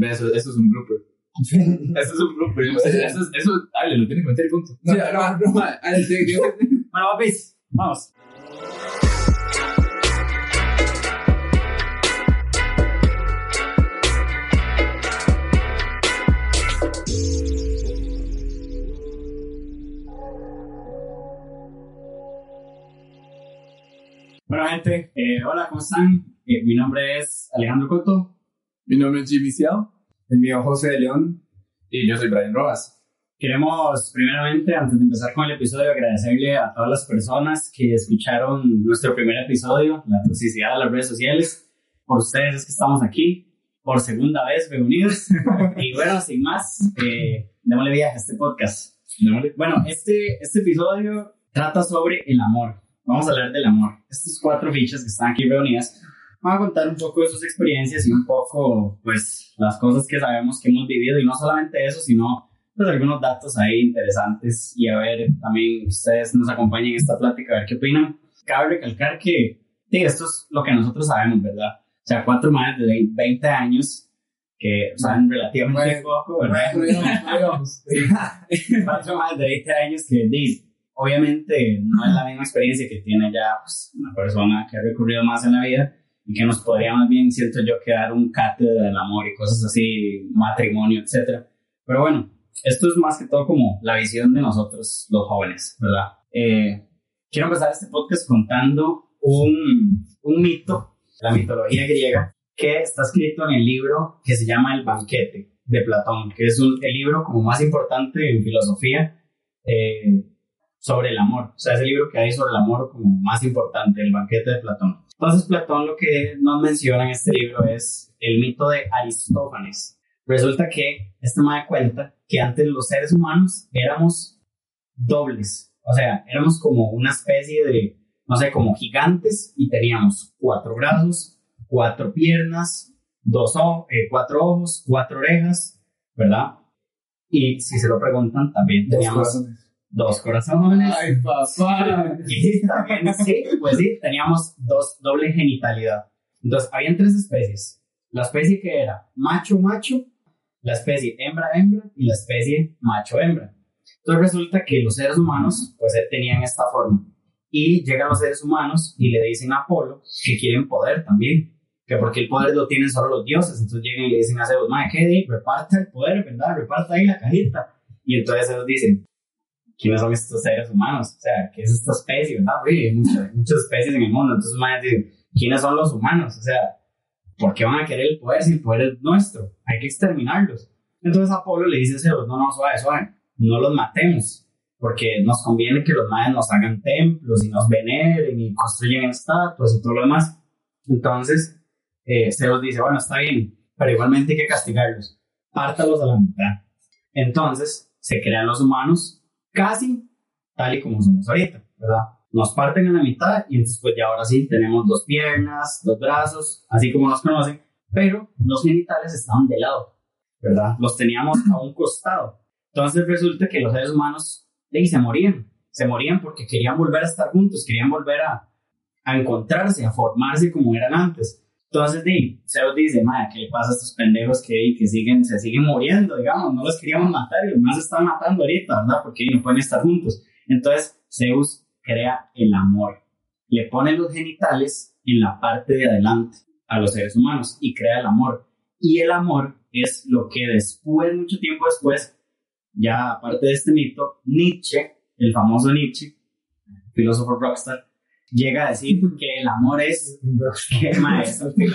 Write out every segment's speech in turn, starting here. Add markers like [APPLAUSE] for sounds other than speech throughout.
Eso, eso es un blooper. eso es un blooper. Eso, eso, es- eso, Ale, lo tiene que meter y punto. No, no, no, yo- Bueno, papis, vamos. Bueno, gente, eh, hola, ¿cómo están? Eh, mi nombre es Alejandro Coto. Mi nombre es Jimmy Ciao. El mío, José de León. Y yo soy Brian Rojas. Queremos, primeramente, antes de empezar con el episodio, agradecerle a todas las personas que escucharon nuestro primer episodio, la toxicidad de las redes sociales. Por ustedes es que estamos aquí, por segunda vez reunidos. [LAUGHS] y bueno, sin más, eh, démosle viaje a este podcast. Démosle. Bueno, este, este episodio trata sobre el amor. Vamos a hablar del amor. Estas cuatro fichas que están aquí reunidas van a contar un poco de sus experiencias y un poco, pues, las cosas que sabemos que hemos vivido. Y no solamente eso, sino, pues, algunos datos ahí interesantes. Y a ver, también ustedes nos acompañen en esta plática, a ver qué opinan. Cabe recalcar que, sí, esto es lo que nosotros sabemos, ¿verdad? O sea, cuatro más de 20 años que saben relativamente Bueno, poco, ¿verdad? Digamos. [LAUGHS] cuatro más de 20 años que obviamente no es la misma experiencia que tiene ya pues, una persona que ha recurrido más en la vida y que nos podría más bien, siento yo, que dar un cátedra del amor y cosas así, matrimonio, etc. Pero bueno, esto es más que todo como la visión de nosotros, los jóvenes, ¿verdad? Eh, quiero empezar este podcast contando un, un mito, la mitología griega, que está escrito en el libro que se llama El banquete de Platón, que es un, el libro como más importante en filosofía eh, sobre el amor. O sea, es el libro que hay sobre el amor como más importante, el banquete de Platón. Entonces, Platón lo que nos menciona en este libro es el mito de Aristófanes. Resulta que este me da cuenta que antes los seres humanos éramos dobles. O sea, éramos como una especie de, no sé, como gigantes y teníamos cuatro brazos, cuatro piernas, dos o- eh, cuatro ojos, cuatro orejas, ¿verdad? Y si se lo preguntan, también teníamos. Dos corazones. Ay, papá. [LAUGHS] Y también, sí, pues sí, teníamos dos, doble genitalidad. Entonces, habían tres especies. La especie que era macho-macho, la especie hembra-hembra y la especie macho-hembra. Entonces resulta que los seres humanos, pues eh, tenían esta forma. Y llegan los seres humanos y le dicen a Apolo que quieren poder también. Que porque el poder lo tienen solo los dioses. Entonces llegan y le dicen a Zeus, madre, ¿qué? di? Reparta el poder, ¿verdad? Reparta ahí la cajita. Y entonces ellos dicen, quiénes son estos seres humanos, o sea, qué es esta especie, ¿verdad? Hay muchas, muchas especies en el mundo, entonces más dicen, ¿quiénes son los humanos? O sea, ¿por qué van a querer el poder si el poder es nuestro? Hay que exterminarlos. Entonces Apolo le dice a Zeus, no, no, suave, suave, no los matemos, porque nos conviene que los mayas nos hagan templos y nos veneren y construyan estatuas y todo lo demás. Entonces, eh, Zeus dice, bueno, está bien, pero igualmente hay que castigarlos, pártalos a la mitad. Entonces, se crean los humanos casi tal y como somos ahorita, ¿verdad? Nos parten en la mitad y entonces pues ya ahora sí tenemos dos piernas, dos brazos, así como nos conocen, pero los genitales estaban de lado, ¿verdad? Los teníamos a un costado. Entonces resulta que los seres humanos de ahí se morían, se morían porque querían volver a estar juntos, querían volver a, a encontrarse, a formarse como eran antes. Entonces, di, Zeus dice, madre, ¿qué le pasa a estos pendejos que, que siguen, se siguen muriendo, digamos? No los queríamos matar y los más están matando ahorita, ¿verdad? Porque no pueden estar juntos. Entonces, Zeus crea el amor. Le pone los genitales en la parte de adelante a los seres humanos y crea el amor. Y el amor es lo que después, mucho tiempo después, ya aparte de este mito, Nietzsche, el famoso Nietzsche, filósofo rockstar, llega a decir que el amor es [LAUGHS] que, maestro, güey.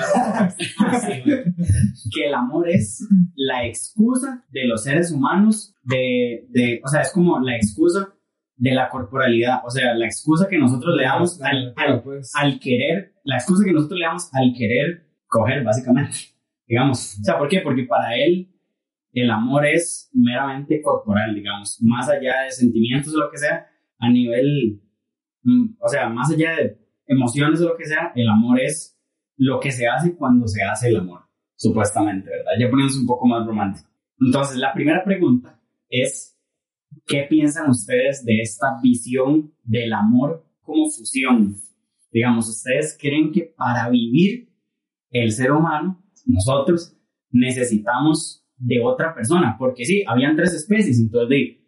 que el amor es la excusa de los seres humanos de, de, o sea, es como la excusa de la corporalidad, o sea, la excusa que nosotros le damos al, al, Pues, al querer, la excusa que nosotros le damos al querer coger, básicamente, digamos. O sea, ¿por qué? Porque para él el amor es meramente corporal, digamos, más allá de sentimientos o lo que sea, a nivel, o sea, más allá de emociones o lo que sea, el amor es lo que se hace cuando se hace el amor, supuestamente, ¿verdad? Ya poniéndose un poco más romántico. Entonces, la primera pregunta es, ¿qué piensan ustedes de esta visión del amor como fusión? Digamos, ¿ustedes creen que para vivir el ser humano, nosotros, necesitamos de otra persona, porque sí, habían tres especies, entonces de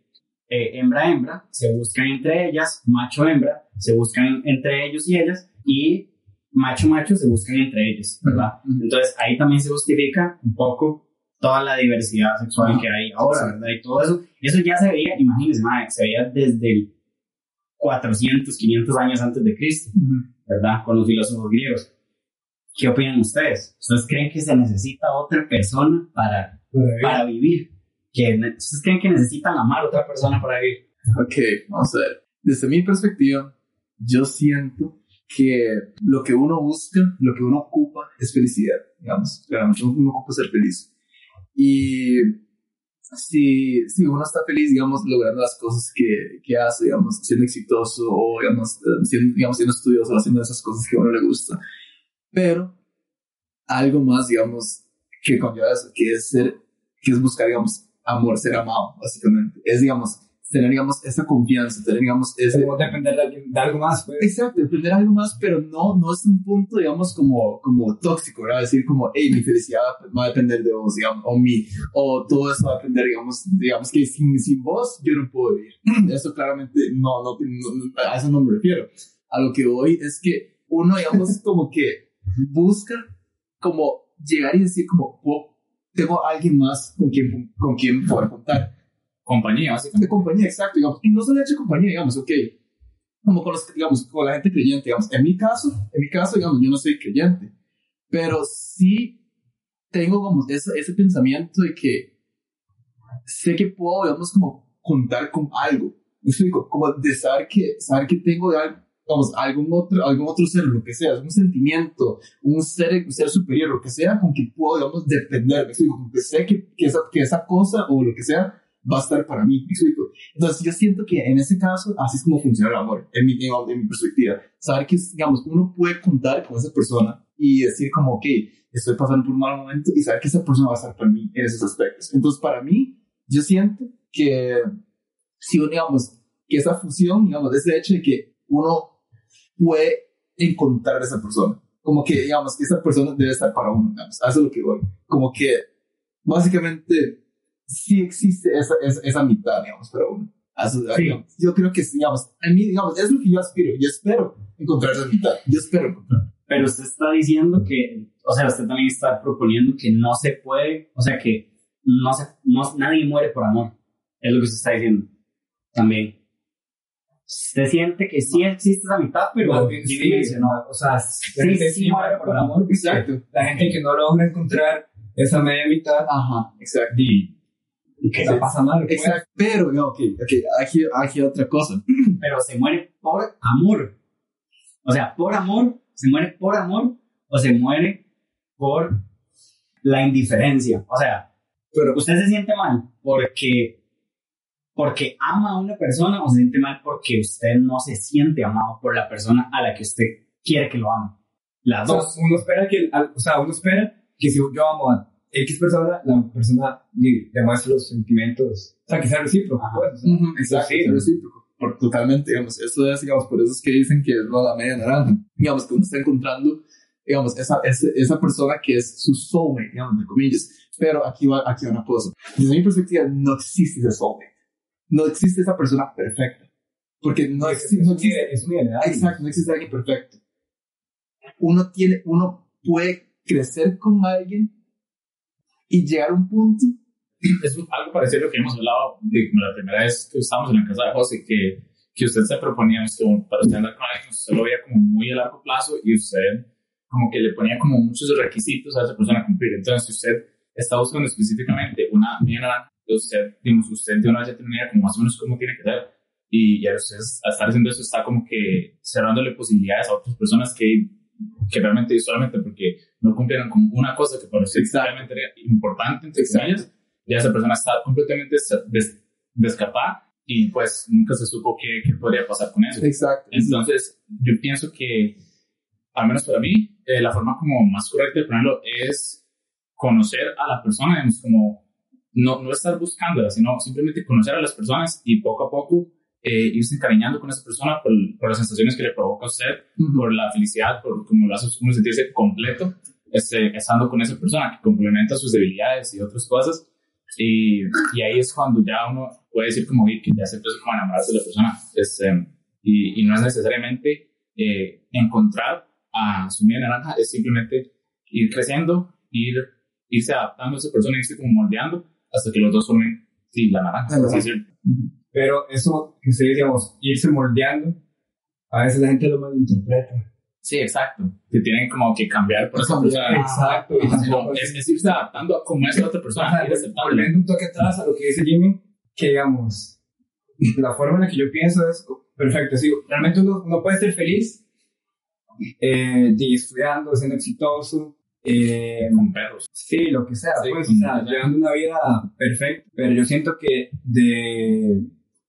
eh, hembra-hembra se buscan entre ellas, macho-hembra se buscan entre ellos y ellas, y macho-macho se buscan entre ellos, ¿verdad? Ujú. Entonces ahí también se justifica un poco toda la diversidad sexual Ajá, que hay ahora. ¿verdad? Y todo eso, eso ya se veía, imagínense, mae, se veía desde el 400, 500 años antes de Cristo, ¿verdad? Con los filósofos griegos. ¿Qué opinan ustedes? ¿Ustedes creen que se necesita otra persona para, para vivir? ¿Que ¿Ustedes creen que necesitan amar a otra persona para vivir? Ok, vamos a ver. Desde mi perspectiva, yo siento que lo que uno busca, lo que uno ocupa es felicidad, digamos. Claramente uno ocupa ser feliz. Y si, si uno está feliz, digamos, logrando las cosas que, que hace, digamos, siendo exitoso o, digamos, eh, siendo, digamos, siendo estudioso, haciendo esas cosas que a uno le gusta. Pero algo más, digamos, que conlleva eso, que es ser, que es buscar, digamos, amor, ser amado, básicamente. Es, digamos, tener, digamos, esa confianza, tener, digamos, ese... Como depender de, alguien- de algo más, pues. Exacto, depender de algo más, pero no, no es un punto, digamos, como, como tóxico, ¿verdad? Decir como, hey, mi felicidad va a depender de vos, digamos, o mi, o todo eso va a depender, digamos, digamos que sin, sin vos yo no puedo vivir. [CLEARS THROAT] Eso claramente no, no, no- no- a eso no me refiero. A lo que voy es que uno, digamos, como que busca como llegar y decir como, oh, tengo alguien más con quien, con quien poder contar. Compañía, básicamente. de compañía, exacto, digamos, y no solo hecho compañía, digamos, ok, como con los, digamos, con la gente creyente, digamos, en mi caso, en mi caso, digamos, yo no soy creyente, pero sí tengo como ese, ese pensamiento de que sé que puedo, digamos, como contar con algo, me explico, como de saber que, saber que tengo de algo, digamos, algún otro, algún otro ser, lo que sea, un sentimiento, un ser, un ser superior, lo que sea, con que puedo, digamos, depender, me explico, como que sé que, que, esa, que esa cosa o lo que sea va a estar para mí, me explico. Entonces yo siento que en ese caso así es como funciona el amor, en mi, en, en mi perspectiva. Saber que, digamos, uno puede contar con esa persona y decir como, ok, estoy pasando por un mal momento y saber que esa persona va a estar para mí en esos aspectos. Entonces para mí, yo siento que si digamos, que esa fusión, digamos, ese hecho de que uno puede encontrar a esa persona. Como que, digamos, que esa persona debe estar para uno, digamos. Eso es lo que voy. Como que, básicamente, sí existe esa, esa, esa mitad, digamos, para uno. Eso- Sí. digamos, yo creo que, digamos, a mí, digamos, es lo que yo aspiro. Yo espero encontrar esa mitad. Yo espero encontrar. Pero usted está diciendo que, o sea, usted también está proponiendo que no se puede, o sea, que no se, no, nadie muere por amor. Es lo que usted está diciendo también. Usted siente que sí existe esa mitad, pero Más bien, sí, dividirse, ¿no? O sea, Sí, la gente sí, sí muere por amor. Exacto. La gente que no logra encontrar esa media mitad, Ajá, exacto. Y Que- la pasa mal. pues. Exacto. Pero, no, ok, ok, aquí, aquí otra cosa. [CLEARS THROAT] pero se muere por amor. O sea, por amor, se muere por amor o se muere por la indiferencia. O sea, Pero usted se siente mal porque porque ama a una persona o se siente mal porque usted no se siente amado por la persona a la que usted quiere que lo ame. Las o sea, dos. uno espera que, o sea, uno espera que si yo amo a X persona, la persona le demuestre los sentimientos, o sea, que sea recíproco, Ajá. pues, o sea, Exacto, Sí. es recíproco. Por, totalmente, digamos, eso es, digamos, por eso es que dicen que es lo de la media naranja. Digamos, que uno está encontrando, digamos, esa, esa, esa persona que es su soulmate, digamos, entre comillas. Pero aquí va, aquí va una cosa. Desde mi perspectiva, no existe ese soulmate. No existe esa persona perfecta. Porque no es, existe, es no existe es ideal. Exacto, no existe alguien perfecto. Uno tiene, uno puede crecer con alguien y llegar a un punto. es algo parecido a lo que hemos hablado de como la primera vez que estábamos en la casa de José, que, que usted se proponía como para usted andar con alguien, usted lo veía como muy a largo plazo y usted como que le ponía como muchos requisitos a esa persona a cumplir. Entonces, si usted está buscando específicamente una media naranja, usted, digamos, usted de una vez ya tiene una idea como más o menos cómo tiene que ser. Y ya usted, al estar haciendo eso, está como que cerrándole posibilidades a otras personas que, que realmente, solamente porque no cumplieron con una cosa que para usted Exacto. realmente era importante, entre comillas, ya esa persona está completamente des- descapada y pues nunca se supo qué, qué podría pasar con eso. Exacto. Entonces, yo pienso que, al menos para mí, eh, la forma como más correcta de ponerlo es conocer a la persona, digamos, como no, no estar buscándola, sino simplemente conocer a las personas y poco a poco eh, irse encariñando con esa persona por, por las sensaciones que le provoca a usted, por la felicidad, por cómo lo hace uno sentirse completo este, estando con esa persona que complementa sus debilidades y otras cosas. Y, y ahí es cuando ya uno puede decir como "Oye, que ya se como a enamorarse de la persona. Este, y, y no es necesariamente eh, encontrar a su media naranja, es simplemente ir creciendo, ir, irse adaptando a esa persona, irse como moldeando hasta que los dos formen sí, la naranja. decirlo. Pero eso que ustedes, digamos, irse moldeando, a veces la gente lo malinterpreta. Sí, exacto. Que tienen como que cambiar por esa persona. Exacto. Tampoco como es- Es, irse adaptando a cómo es la otra persona. O sea, volviendo un toque atrás a lo que dice Jimmy, que digamos, la forma en la que yo pienso es perfecto. Sí, realmente uno, uno puede ser feliz eh, estudiando, siendo exitoso, eh, Con perros. sí, lo que sea, Sí, pues, o sea, llevando una vida perfecta. Pero yo siento que de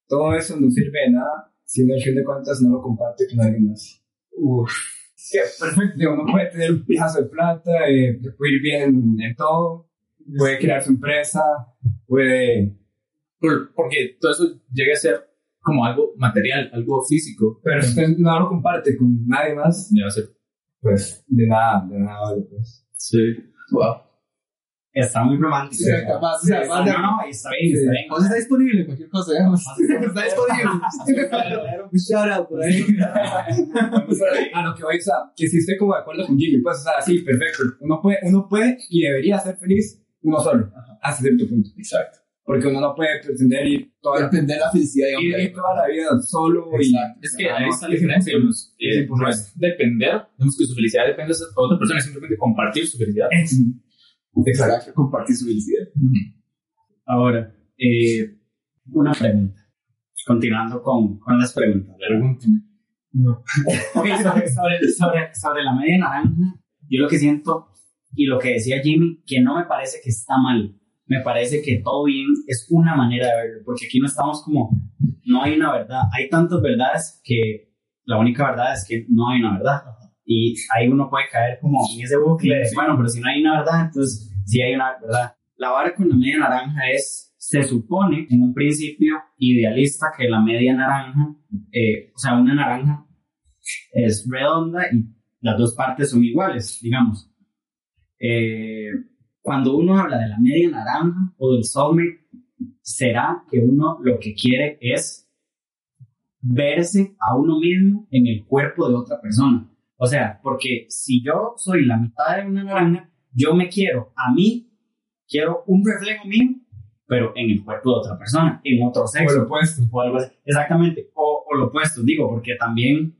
todo eso no sirve de nada si uno al fin de cuentas no lo comparte con alguien más. Uf. Sí, perfecto. Digo, uno puede tener un pijazo de plata, eh, puede ir bien en, en todo, puede crear su empresa, puede... Por- porque todo eso llega a ser como algo material, algo físico. Pero si usted no lo comparte con nadie más, Ya va a ser. pues de nada, de nada vale, pues. Sí. Wow. Está muy romántico. Sí, capaz, o sea, Está- de- no, está bien, está bien. O sea, está disponible cualquier cosa, digamos. Está disponible. [LAUGHS] Un shout out por ahí. a lo que voy, o sea, que si estoy como de acuerdo con Jimmy, pues, o sea, sí, perfecto. Uno puede, uno puede y debería ser feliz uno solo, hasta cierto punto. Exacto. Porque uno no puede pretender ir toda la, Depende de la felicidad, ir, digamos. ir toda la vida solo y... Exacto. Es que Ah, ahí no, está la es diferencia. Es Eh, no es depender, digamos que su felicidad depende de otra persona, es simplemente compartir su felicidad. Exacto. Compartir su felicidad. Ahora, eh, una pregunta. Continuando con, con las preguntas. [LAUGHS] Sobre, sobre, sobre, sobre la media naranja, yo lo que siento y lo que decía Jimmy, que no me parece que está mal. Me parece que todo bien es una manera de verlo, porque aquí no estamos como, no hay una verdad. Hay tantas verdades que la única verdad es que no hay una verdad. Y ahí uno puede caer como en ese bucle bueno, pero si no hay una verdad, entonces sí hay una verdad. La vara con la media naranja es, se supone en un principio idealista que la media naranja, eh, o sea, una naranja es redonda y las dos partes son iguales, digamos. Eh, cuando uno habla de la media naranja o del soulmate, será que uno lo que quiere es verse a uno mismo en el cuerpo de otra persona. O sea, porque si yo soy la mitad de una naranja, yo me quiero a mí, quiero un reflejo mío, pero en el cuerpo de otra persona, en otro O sexo lo opuesto. o algo así. Exactamente, o, o lo opuesto, digo, porque también,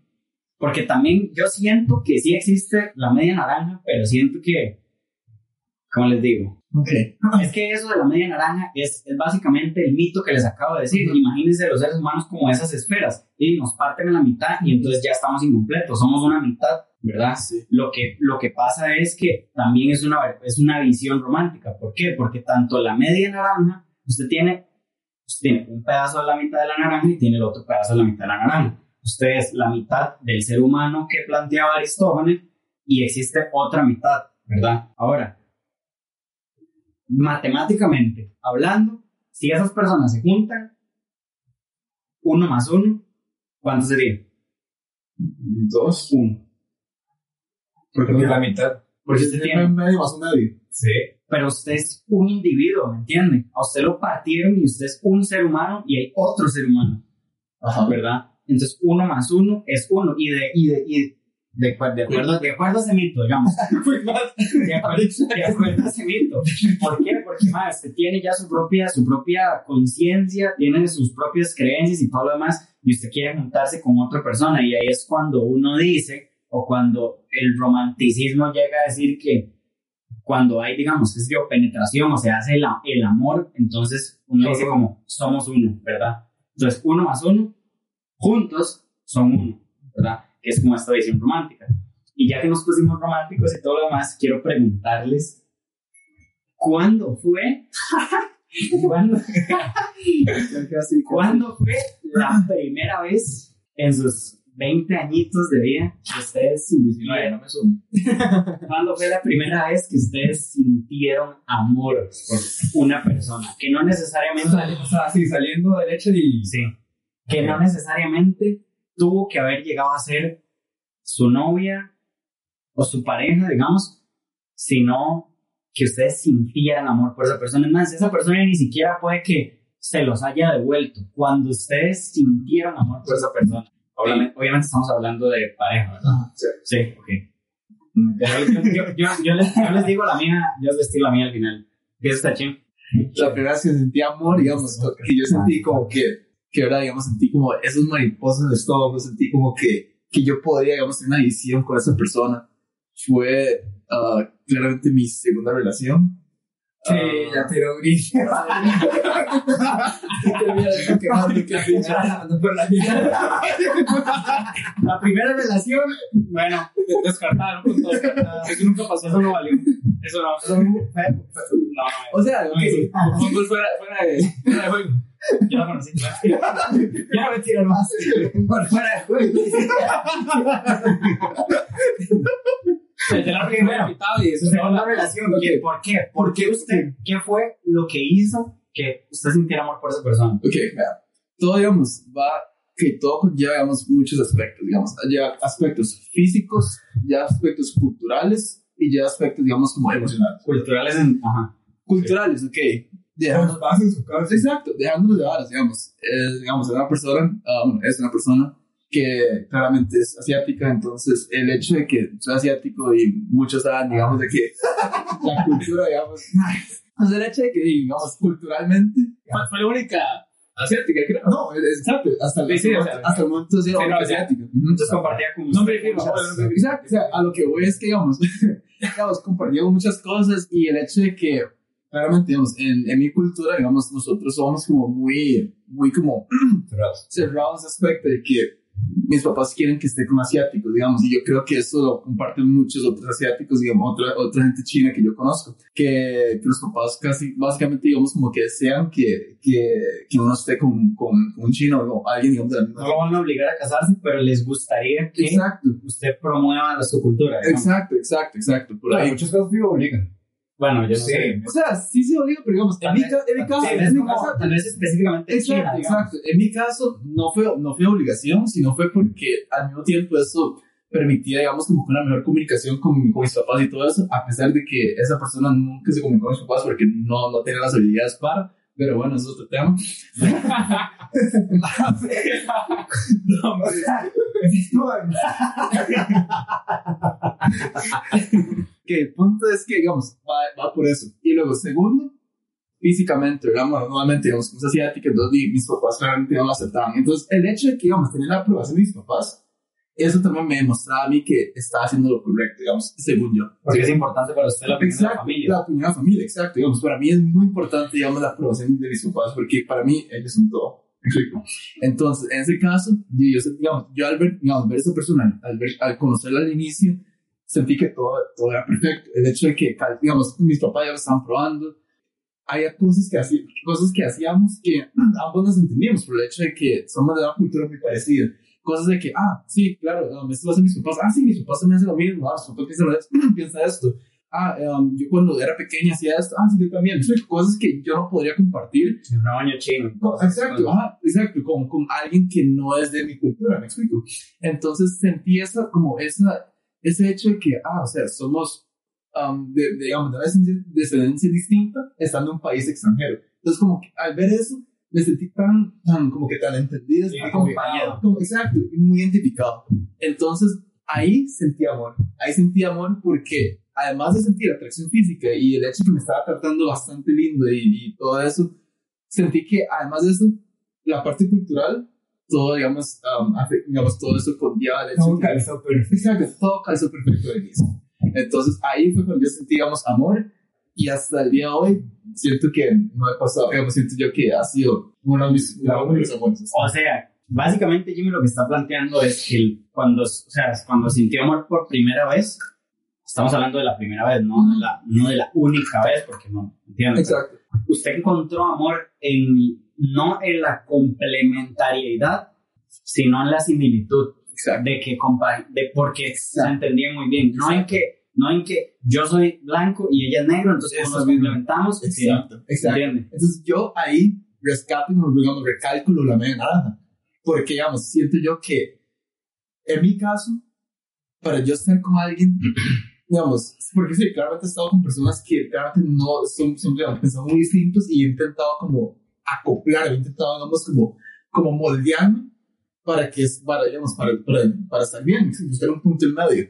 porque también yo siento que sí existe la media naranja, pero siento que, ¿cómo les digo? Ok. [CLEARS THROAT] Es que eso de la media naranja es, es básicamente el mito que les acabo de decir. Imagínense los seres humanos como esas esferas y nos parten a la mitad y entonces ya estamos incompletos, somos una mitad, ¿verdad? Lo que, lo que pasa es que también es una, es una visión romántica. ¿Por qué? Porque tanto la media naranja, usted tiene, usted tiene un pedazo de la mitad de la naranja y tiene el otro pedazo de la mitad de la naranja. Usted es la mitad del ser humano que planteaba Aristófanes y existe otra mitad, ¿verdad? Ahora, matemáticamente hablando, si esas personas se juntan, uno más uno, ¿cuánto sería? Dos. Uno. Porque es la mitad. Porque usted tiene medio más un medio. Sí. Pero usted es un individuo, ¿me entiende? A usted lo partieron y usted es un ser humano y hay otro ser humano, Ajá. ¿verdad? Entonces, uno más uno es uno. Y de, y de, y de, de acuerdo, de acuerdo a ese mito, digamos. [LAUGHS] [LAUGHS] De acuerdo, de acuerdo a ese mito. ¿Por qué? Porque, más, usted tiene ya su propia, su propia conciencia, tiene sus propias creencias y todo lo demás, y usted quiere juntarse con otra persona. Y ahí es cuando uno dice, o cuando el romanticismo llega a decir que cuando hay, digamos, sé yo, penetración o se hace el, el amor, entonces uno dice como, somos uno, ¿verdad? Entonces, uno más uno, juntos, son uno, ¿verdad? Que es como esta visión romántica. Y ya que nos pusimos románticos y todo lo demás, quiero preguntarles, ¿cuándo fue? [LAUGHS] ¿Cuándo, [LAUGHS] ¿Cuándo fue la primera vez en sus 20 añitos de vida que ustedes sintieron no me sumo. [LAUGHS] ¿Cuándo fue la primera vez que ustedes sintieron amor por una persona? Que no necesariamente, O sea, sí, saliendo del hecho y... sí, que no necesariamente tuvo que haber llegado a ser su novia o su pareja, digamos, sino que ustedes sintieran amor por esa persona. Es más, esa persona ni siquiera puede que se los haya devuelto. Cuando ustedes sintieron amor por esa persona. Obviamente, obviamente estamos hablando de pareja, ¿verdad? Sí. Sí, ok. Yo, yo, yo, yo les, yo les digo la mía, yo les digo la mía al final. ¿Qué es esta ching? La primera vez que sentí amor, digamos, que yo sentí como que, que ahora, digamos, sentí como esos mariposas en el estómago, sentí como que, que yo podría, digamos, tener una visión con esa persona. Fue ah, claramente mi segunda relación. Sí, ya tiró [LAUGHS] gris. [LAUGHS] La primera relación, bueno, Descartaron, punto descartado. Eso nunca pasó, eso no valió. Eso no. son- No, no. O sea, No, ok, sí. fútbol fuera, fuera de, fuera de juego. Yo la conocí. ya no me tiran más. [LAUGHS] Por fuera de juego. Desde la primera y eso se Segunda relación, ¿qué- ¿por qué? ¿Por qué usted, qué fue lo que hizo que usted sintiera amor por esa persona? Ok, vea. Todo, digamos, va, que todo conlleva, digamos, muchos aspectos, digamos. Ya aspectos físicos, ya aspectos culturales y ya aspectos, digamos, como emocionales. Culturales en... Ajá. Culturales, ok. Dejando, Pasa en su casa. exacto, dejándonos de varas, digamos. Es, digamos, es una persona, ah, bueno, es una persona que claramente es asiática, entonces el hecho de que soy asiático y muchos saben, digamos, de que [LAUGHS] la cultura, digamos, [LAUGHS] o sea, el hecho de que, digamos, culturalmente, Fue, fue la única asiática, creo. no, exacto, hasta el, Sí, sí, o momento- sea, hasta el momento sí, sí, no, asiática. Entonces compartía con usted No no. Exacto, o sea, a lo que voy es que, digamos, [LAUGHS] digamos, compartimos muchas cosas y el hecho de que, claramente, digamos, en, en mi cultura, digamos, nosotros somos como muy, muy como [CLEARS THROAT] cerrados ese aspecto de que mis papás quieren que esté con asiáticos, digamos, y yo creo que eso lo comparten muchos otros asiáticos, digamos, otra, otra gente china que yo conozco, que, que los papás casi, básicamente, digamos, como que desean que, que, que uno esté con, con, con un chino o alguien, digamos, de la misma No lo van a obligar a casarse, pero les gustaría que Exacto, usted promueva su cultura. exacto, exacto, exacto, por En ahí. muchos casos vivo obligan. Bueno, yo no Sí. sé. O sea, sí se obliga, pero digamos, en mi, ca- en mi caso, en mi como, tal vez específicamente China, exacto, digamos. exacto. En mi caso, no fue, no fue obligación, sino fue porque al mismo tiempo eso permitía, digamos, como una mejor comunicación con, con mis papás y todo eso, a pesar de que esa persona nunca se comunicó con mis papás porque no, no tenía las habilidades para, pero bueno, eso es otro tema. [LAUGHS] No, hombre. [LAUGHS] [LAUGHS] que el punto es que, digamos, va, va por eso. Y luego, segundo, físicamente, ¿verdad? Bueno, nuevamente, digamos, como asiática, entonces mis papás claramente no lo aceptaban. Entonces, el hecho de que, digamos, tener la aprobación de mis papás, eso también me demostraba a mí que estaba haciendo lo correcto, digamos, según yo. Porque es importante para usted la opinión de la Exacto, familia. la opinión de la familia, exacto. Digamos, para mí es muy importante, digamos, la aprobación de mis papás, porque para mí ellos son todo. Entonces, en ese caso, yo, digamos, yo al ver, digamos, ver a esa persona, al, ver, al conocerla al inicio, sentí que todo, todo era perfecto. El hecho de que, digamos, mis papás ya lo estaban probando, había cosas que, hacía, cosas que hacíamos que [CLEARS THROAT] ambos nos entendíamos por el hecho de que somos de una cultura muy parecida. Cosas de que, ah, sí, claro, um, esto lo hacen mis papás. Ah, sí, mis papás también hacen lo mismo. Ah, mis papás piensan, esto, piensa esto. Ah, um, yo cuando era pequeña hacía esto. Ah, sí, yo también. Cosas que yo no podría compartir. Un baño chino. Co- Exacto, ajá, exacto, con, con alguien que no es de mi cultura, me explico. Entonces sentí esa, como esa, ese hecho de que, ah, o sea, somos, um, de, de, digamos, de una descendencia- distinta, estando en un país extranjero. Entonces, como que al ver eso, me sentí tan, tan, como que tan entendido, Sí, acompañado. como- exacto, muy identificado. Entonces, ahí sentí amor, ahí sentí amor porque, además de sentir atracción física y el hecho que me estaba tratando bastante lindo y, y todo eso, sentí que además de eso, la parte cultural, todo, digamos, um, digamos todo eso conlleva el hecho Todo de que- calzó perfecto. Todo calzó perfecto de inicio. Entonces ahí fue cuando yo sentí, digamos, amor y hasta el día de hoy siento que no he pasado, digamos, siento yo que ha sido uno de mis, uno de mis amores. O sea, básicamente Jimmy lo que está planteando es que cuando, o sea, cuando sintió amor por primera vez, estamos hablando de la primera vez, no de la, no de la única vez, porque no, ¿entiendes? Exacto. Usted encontró amor en, no en la complementariedad, sino en la similitud, Exacto. de que compa de porque se Exacto. entendían muy bien, no en que no en que yo soy blanco y ella es negro, entonces Eso nos complementamos, Exacto. Exacto. Entonces yo ahí rescato, y, digamos, recálculo la media naranja. Porque, digamos, siento yo que, en mi caso, para yo estar con alguien, [CLEARS THROAT] digamos, porque sí, claramente he estado con personas que claramente no son, son digamos, pensamos muy distintos y he intentado como acoplar, he intentado, digamos, como, como moldearme para que, para, digamos, para, para, para estar bien, buscar un punto en medio.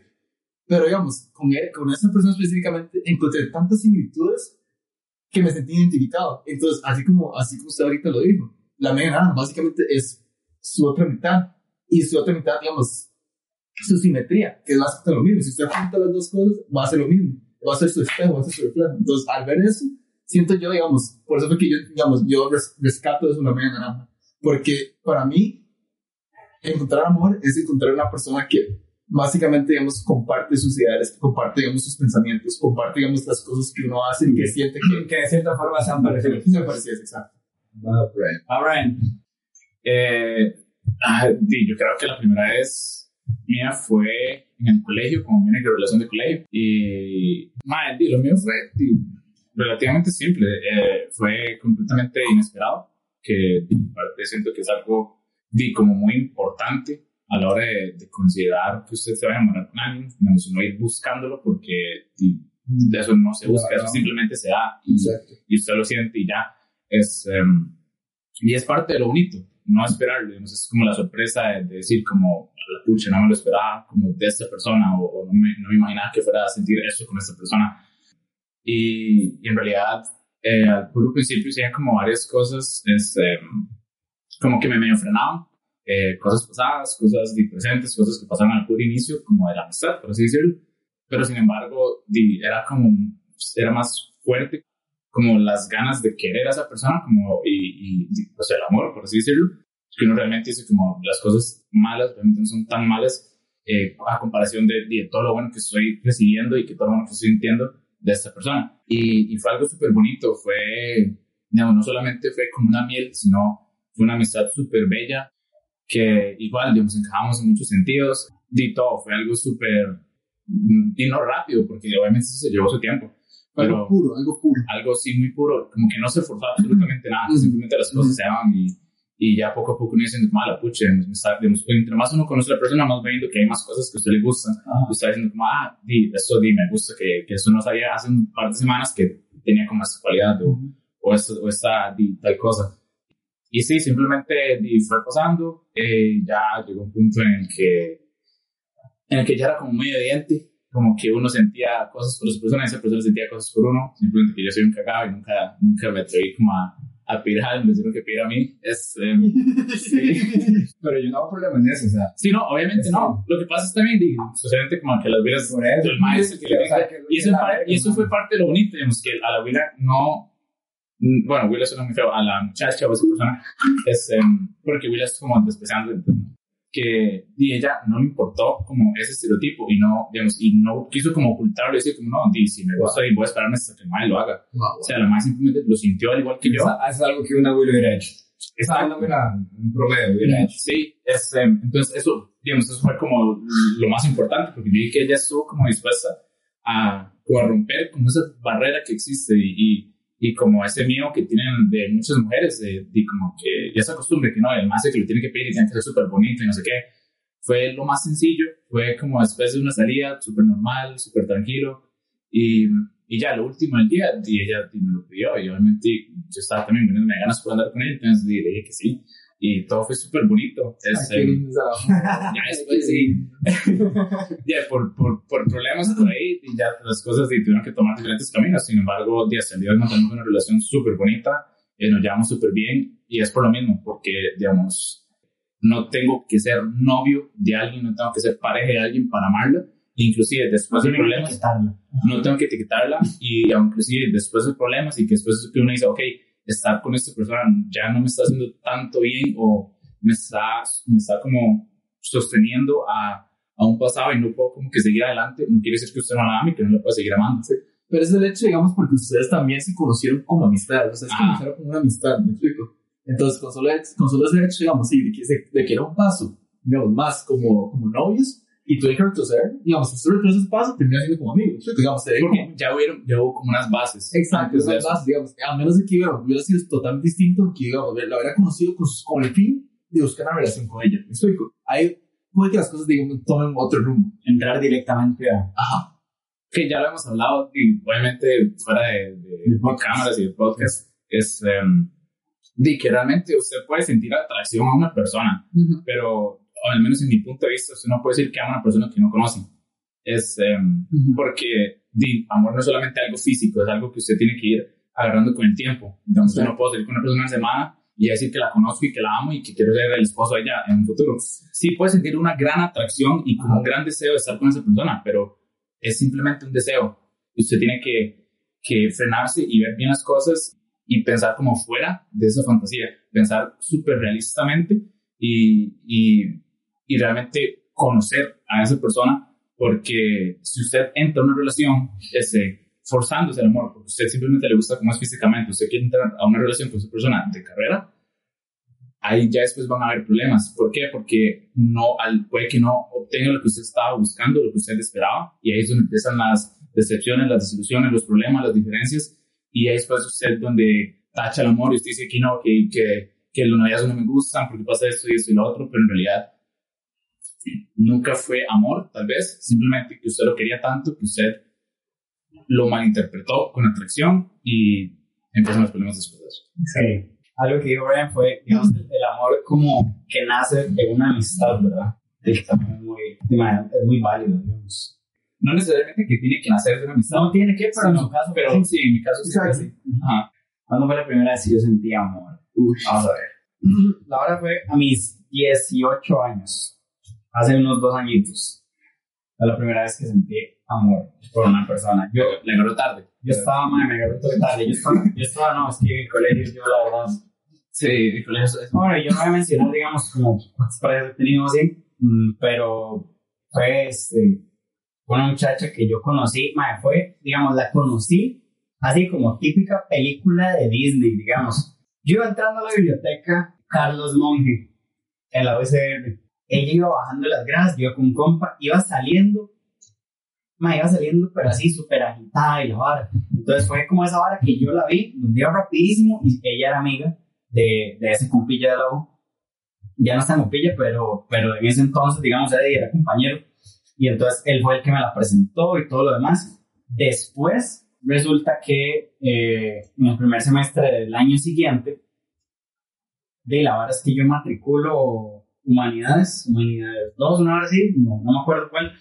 Pero, digamos, con, él, con esa persona específicamente encontré tantas similitudes que me sentí identificado. Entonces, así como, así como usted ahorita lo dijo, la media básicamente es su otra mitad y su otra mitad, digamos, su simetría, que es básicamente lo mismo. Si usted junta las dos cosas, va a ser lo mismo. Va a ser su espejo, va a ser su reflejo. Entonces, al ver eso, siento yo, digamos, por eso fue que yo, digamos, yo rescato eso la media naranja. Porque para mí, encontrar amor es encontrar una persona que básicamente, digamos, comparte sus ideales, comparte, digamos, sus pensamientos, comparte, digamos, las cosas que uno hace y que siente que... Que de cierta forma sean parecidos. Se parecidas, exacto. Ah, Brian. Ah, Brian. Eh, ah, yo creo que la primera vez mía fue en el colegio, como viene de relación de colegio. Y, madre, di, lo mío fue di, relativamente simple. Eh, fue completamente inesperado, que parte siento que es algo di, como muy importante a la hora de, de considerar que usted se va a enamorar con alguien, digamos, no ir buscándolo porque di, de eso no se busca, Claro. eso simplemente se da y, y usted lo siente y ya. Es, em, y es parte de lo bonito, no esperarlo, digamos, es como la sorpresa de, de decir como, la pucha, no me lo esperaba como de esta persona o, o no, me, no me imaginaba que fuera a sentir esto con esta persona. Y, y en realidad, eh, al puro principio hay como varias cosas, es, em, como que me medio frenaban, eh, cosas pasadas, cosas presentes, cosas que pasaron al puro inicio, como de la amistad, por así decirlo. Pero sin embargo, era como, era más fuerte como las ganas de querer a esa persona, como, y, y o sea, el amor, por así decirlo, que uno realmente dice como las cosas malas realmente no son tan malas eh, a comparación de, de todo lo bueno que estoy recibiendo y que todo lo bueno que estoy sintiendo de esta persona. Y, y fue algo súper bonito, fue, digamos, no solamente fue como una miel, sino fue una amistad súper bella, que igual, digamos, encajamos en muchos sentidos, y todo, fue algo súper, y no rápido, porque obviamente se llevó su tiempo, Algo pero puro, algo puro. algo sí muy puro, como que no se forzó absolutamente nada, simplemente las cosas se daban y, y ya poco a poco uno diciendo, como, ah, la pucha, digamos, entre más uno conoce a la persona, más va viendo que hay más cosas que a usted le gustan, y está diciendo como, ah, di, esto di, me gusta, que, que eso no sabía hace un par de semanas que tenía como esta cualidad o, o, esto, o esta di, tal cosa. Y sí, simplemente di, fue pasando, eh, ya llegó un punto en el que en el que ya era como muy evidente, como que uno sentía cosas por esa persona y esa persona sentía cosas por uno, simplemente que yo soy un cagado y nunca, nunca me atreví como a, a pedir a alguien, decir lo que pide a mí. Es, [LAUGHS] eh, sí. Pero yo no hago problema en eso, o sea. Sí, no, obviamente no. Lo que pasa es también, digo, socialmente como que las vidas Por eso. el maestro que le O sea, diga- que y, eso, verga, y eso fue parte de lo bonito, digamos, que a la abuela no, bueno, Willa suena muy feo, a la muchacha o a esa persona, es, em, porque Willa es como despreciando, entonces, que y ella no le importó como ese estereotipo y no, digamos, y no quiso como ocultarlo y decir como, no, di, si me gusta y voy a esperarme hasta que el mae lo haga. Wow, O sea, la mae simplemente lo sintió al igual que yo. Es algo que una abuela hubiera hecho. Exacto. un promedio hubiera hecho. Sí, es, em, entonces eso, digamos, eso fue como lo más importante, porque vi que ella estuvo como dispuesta a, a romper como esa barrera que existe y, y, y como ese miedo que tienen de muchas mujeres, de, de como que ya se acostumbre que no, el más que lo tiene que pedir y tiene que ser súper bonito y no sé qué. Fue lo más sencillo, fue como después de una salida súper normal, súper tranquilo y, y ya lo último del día, y ella y me lo pidió y obviamente yo estaba también poniéndome ganas por andar con ella, entonces le dije que sí y todo fue súper bonito. Es, Ay, qué lindo es [LAUGHS] la- ya después sí. [LAUGHS] ya por, por, por problemas por ahí, y ya las cosas y tuvieron que tomar diferentes caminos. Sin embargo, de hoy mantenemos una relación súper bonita, eh, nos llevamos súper bien y es por lo mismo, porque, digamos, no tengo que ser novio de alguien, no tengo que ser pareja de alguien para amarlo. Inclusive después de problemas, no tengo que etiquetarla y inclusive después de problemas y que después uno dice, ok, estar con esta persona ya no me está haciendo tanto bien o me está, me está como sosteniendo a, a un pasado y no puedo como que seguir adelante, no quiere decir que usted no la ame y que no la pueda seguir amando. Pero es el hecho, digamos, porque ustedes también se conocieron como amistad. Ustedes se Ajá. conocieron como una amistad, ¿me explico? Entonces, con solo, con solo ese hecho, digamos, sí, de que, de que era un paso, digamos, más como, como novios, y tú que retroceder, digamos, usted retrocede paso, termina siendo como amigos. ¿me explico? Digamos, como... Porque ya hubieron, ya hubo como unas bases. Exacto, eso. bases, digamos, a menos de que hubiera, hubiera sido totalmente distinto, que digamos, lo hubiera conocido con, con el fin de buscar una relación con ella. ¿Me explico? Ahí puede que las cosas, digamos, tomen otro rumbo. Entrar directamente a. Ajá. que ya lo hemos hablado, y obviamente fuera de, de, de cámaras y de podcast, es em, de que realmente usted puede sentir atracción a una persona, Ujú. pero o al menos en mi punto de vista, usted no puede decir que ama a una persona que no conoce. Es em, Ujú. porque di, amor no es solamente algo físico, es algo que usted tiene que ir agarrando con el tiempo. Entonces, yo no puedo salir con una persona una semana y decir que la conozco y que la amo y que quiero ser el esposo de ella en un futuro. Sí, puede sentir una gran atracción y como un gran deseo de estar con esa persona, pero es simplemente un deseo. Y usted tiene que, que frenarse y ver bien las cosas y pensar como fuera de esa fantasía, pensar súper realistamente y, y, y realmente conocer a esa persona, porque si usted entra a una relación este, forzándose el amor, porque usted simplemente le gusta como es físicamente, usted quiere entrar a una relación con esa persona de carrera, ahí ya después van a haber problemas. ¿Por qué? Porque no, al, puede que no obtenga lo que usted estaba buscando, lo que usted esperaba, y ahí es donde empiezan las decepciones, las desilusiones, los problemas, las diferencias, y ahí después usted donde tacha el amor y usted dice que no, que, que, que los noviazgos no me gustan porque pasa esto y esto y lo otro, pero en realidad nunca fue amor, tal vez, simplemente que usted lo quería tanto que usted lo malinterpretó con atracción y empiezan los problemas después de eso. Sí. Algo que dijo Brian fue, digamos, el, amor como que nace de una amistad, ¿verdad? Que también es muy, es muy válido, digamos. No necesariamente que tiene que nacer de una amistad, No tiene que, pero en su caso, pero sí, en mi caso sí. Exacto. sí. Ajá. ¿Cuándo fue la primera vez que yo sentí amor? Uy. Vamos a ver. La hora fue a mis 18 años, hace unos dos añitos. Fue la primera vez que sentí amor por una persona. Yo, Le agarró tarde. yo estaba, madre, me agarró tarde. Yo estaba, yo estaba, no, es que en el colegio, yo la verdad. Sí, el colegio es- Bueno, yo no voy a mencionar, digamos, como cuántas parejas he tenido así, mm, pero fue este, una muchacha que yo conocí, madre, fue, digamos, la conocí así como típica película de Disney, digamos. Yo entrando a la biblioteca, Carlos Monge, en la UCR. Ella iba bajando las gradas, yo con un compa, iba saliendo, ma, iba saliendo, pero así súper agitada y la vara. Entonces fue como esa vara que yo la vi, un día rapidísimo, y ella era amiga de, de ese compilla de la U. Ya no está en compilla, pero, pero en ese entonces, digamos, era compañero. Y entonces él fue el que me la presentó y todo lo demás. Después, resulta que eh, en el primer semestre del año siguiente, de la vara es que yo matriculo humanidades, humanidades 2, una hora así, no, no me acuerdo cuál.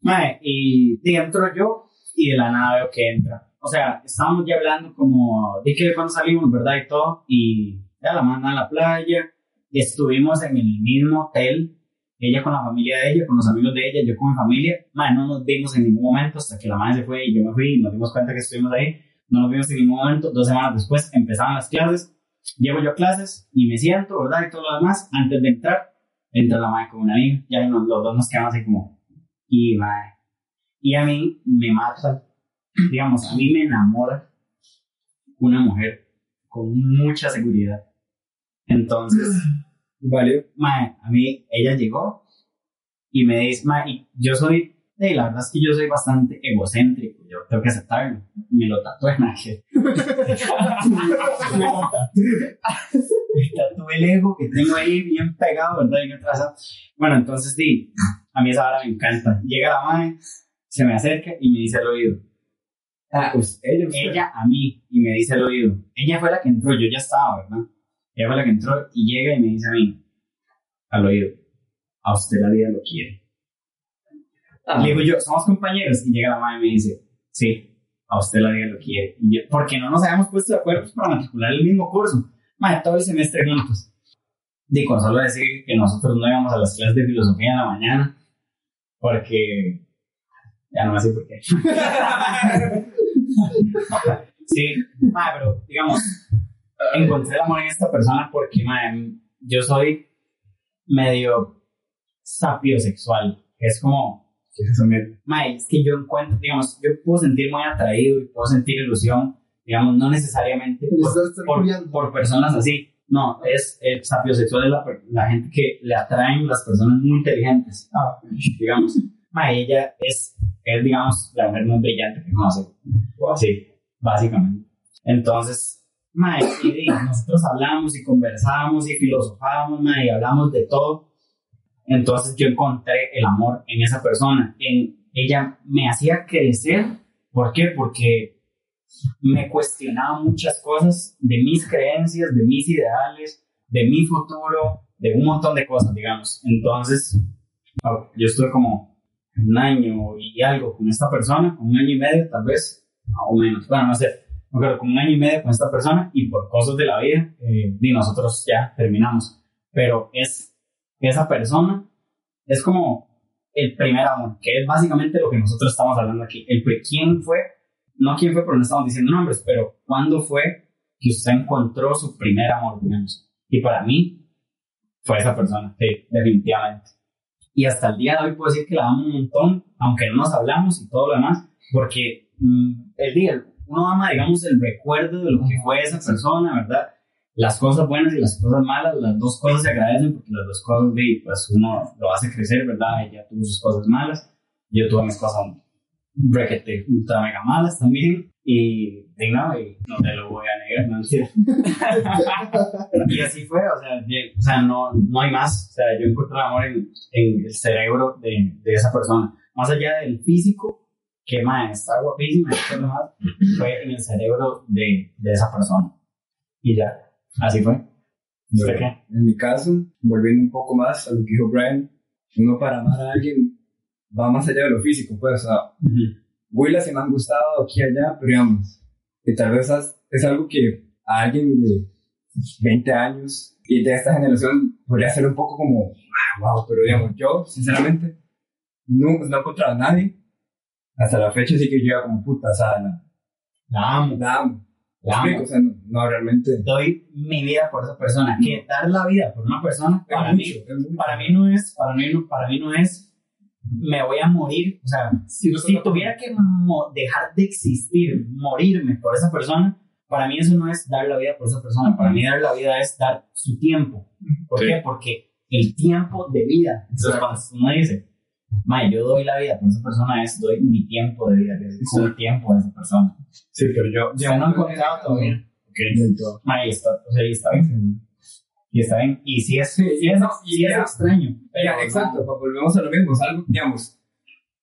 Mae, y de entro yo y de la nada veo que entra. O sea, estábamos ya hablando como de que cuando salimos, ¿verdad? Y todo, y ya la mandan a la playa, estuvimos en el mismo hotel, ella con la familia de ella, con los amigos de ella, yo con mi familia, mae, no nos vimos en ningún momento hasta que la madre se fue y yo me fui y nos dimos cuenta que estuvimos ahí, no nos vimos en ningún momento, dos semanas después empezaban las clases, llego yo a clases y me siento, ¿verdad? Y todo lo demás, antes de entrar, entra la madre con una amiga, ya nos- los dos nos quedamos así como, y madre, y a mí me mata, digamos, a mí me enamora una mujer con mucha seguridad. Entonces, Vale. mae, a mí ella llegó y me dice, y yo soy, eh, la verdad es que yo soy bastante egocéntrico, yo tengo que aceptarlo, me lo tatué, [LAUGHS] que- me tatué el ego que tengo ahí bien pegado, ¿verdad? Atrasado. Bueno, entonces, sí, a mí esa hora me encanta. Llega la mae, se me acerca y me dice al oído, Ah, pues ella. ella a mí y me dice al oído. Ella fue la que entró, yo ya estaba, ¿verdad? Ella fue la que entró y llega y me dice a mí, al oído, a usted la vida lo quiere. Ah, Le digo yo, somos compañeros y llega la madre y me dice, sí, a usted la vida lo quiere. Y yo, porque no nos habíamos puesto de acuerdo pues, para matricular el mismo curso. Madre, todo el semestre juntos. Digo, con solo decir que nosotros no íbamos a las clases de filosofía en la mañana, porque ya no me sé por qué. [LAUGHS] sí, madre, pero digamos, encontré el amor en esta persona porque, madre, yo soy medio sapiosexual. Es como, ¿Qué es eso, mierda? Mae, es que yo encuentro, digamos, yo puedo sentir muy atraído y puedo sentir ilusión, digamos, no necesariamente por, culiando. por personas así. No, es el sapiosexual es la, la gente que le atraen las personas muy inteligentes. Ah, Digamos, Mae, ella es, es, digamos, la mujer más brillante que conoce. Sí, básicamente. Entonces, Mae, y nosotros hablamos y conversábamos y filosofábamos, Mae, y hablamos de todo. Entonces yo encontré el amor en esa persona. En, ella me hacía crecer. ¿Por qué? Porque me cuestionaba muchas cosas de mis creencias, de mis ideales, de mi futuro, de un montón de cosas, digamos. Entonces, yo estuve como un año y algo con esta persona, un año y medio tal vez, o menos, bueno, no sé, pero con un año y medio con esta persona y por cosas de la vida, eh, nosotros ya terminamos. Pero es esa persona, es como el primer amor, que es básicamente lo que nosotros estamos hablando aquí. El quién fue, no quién fue, pero no estamos diciendo nombres, pero cuándo fue que usted encontró su primer amor, digamos. Y para mí fue esa persona, sí, definitivamente. Y hasta el día de hoy puedo decir que la amo un montón, aunque no nos hablamos y todo lo demás, porque mm, el día, uno ama, digamos, el recuerdo de lo que fue esa persona, ¿verdad? Las cosas buenas y las cosas malas, las dos cosas se agradecen porque las dos cosas, pues uno lo hace crecer, ¿verdad? Ella tuvo sus cosas malas, yo tuve mis cosas requete ultra mega malas también, y, no, y no te lo voy a negar, no [LAUGHS] y así fue, o sea, o sea no, no hay más, o sea, yo encontré el amor en, en el cerebro de, de, esa persona, más allá del físico, que más está guapísima, fue en el cerebro de, de esa persona. Y ya. Así fue. en mi caso, volviendo un poco más a lo que dijo Brian, uno para amar a alguien va más allá de lo físico, pues, o sea, uh se me han gustado aquí y allá, pero digamos, que tal vez es algo que a alguien de 20 años y de esta generación podría ser un poco como, wow, pero digamos, yo, sinceramente, no, no he encontrado a nadie. Hasta la fecha sí que yo como puta, o sea, la amo, la amo no, realmente. Doy mi vida por esa persona. Que dar la vida por una persona, para, mí, para mí no es, para mí no, para mí no es, me voy a morir. O sea, si, tuviera que dejar de existir, morirme por esa persona, para mí eso no es dar la vida por esa persona. Para mí dar la vida es dar su tiempo. ¿Por qué? Porque el tiempo de vida. Cuando uno dice, Mae, yo doy la vida por esa persona, es doy mi tiempo de vida, que es el tiempo de esa persona. Sí, pero yo ya no he encontrado todavía. Ok. Mae, está, o sea, está bien. Y está bien. Y si es, sí, si es, si es extraño. Pero, exacto, pues volvemos a lo mismo. Es algo, digamos,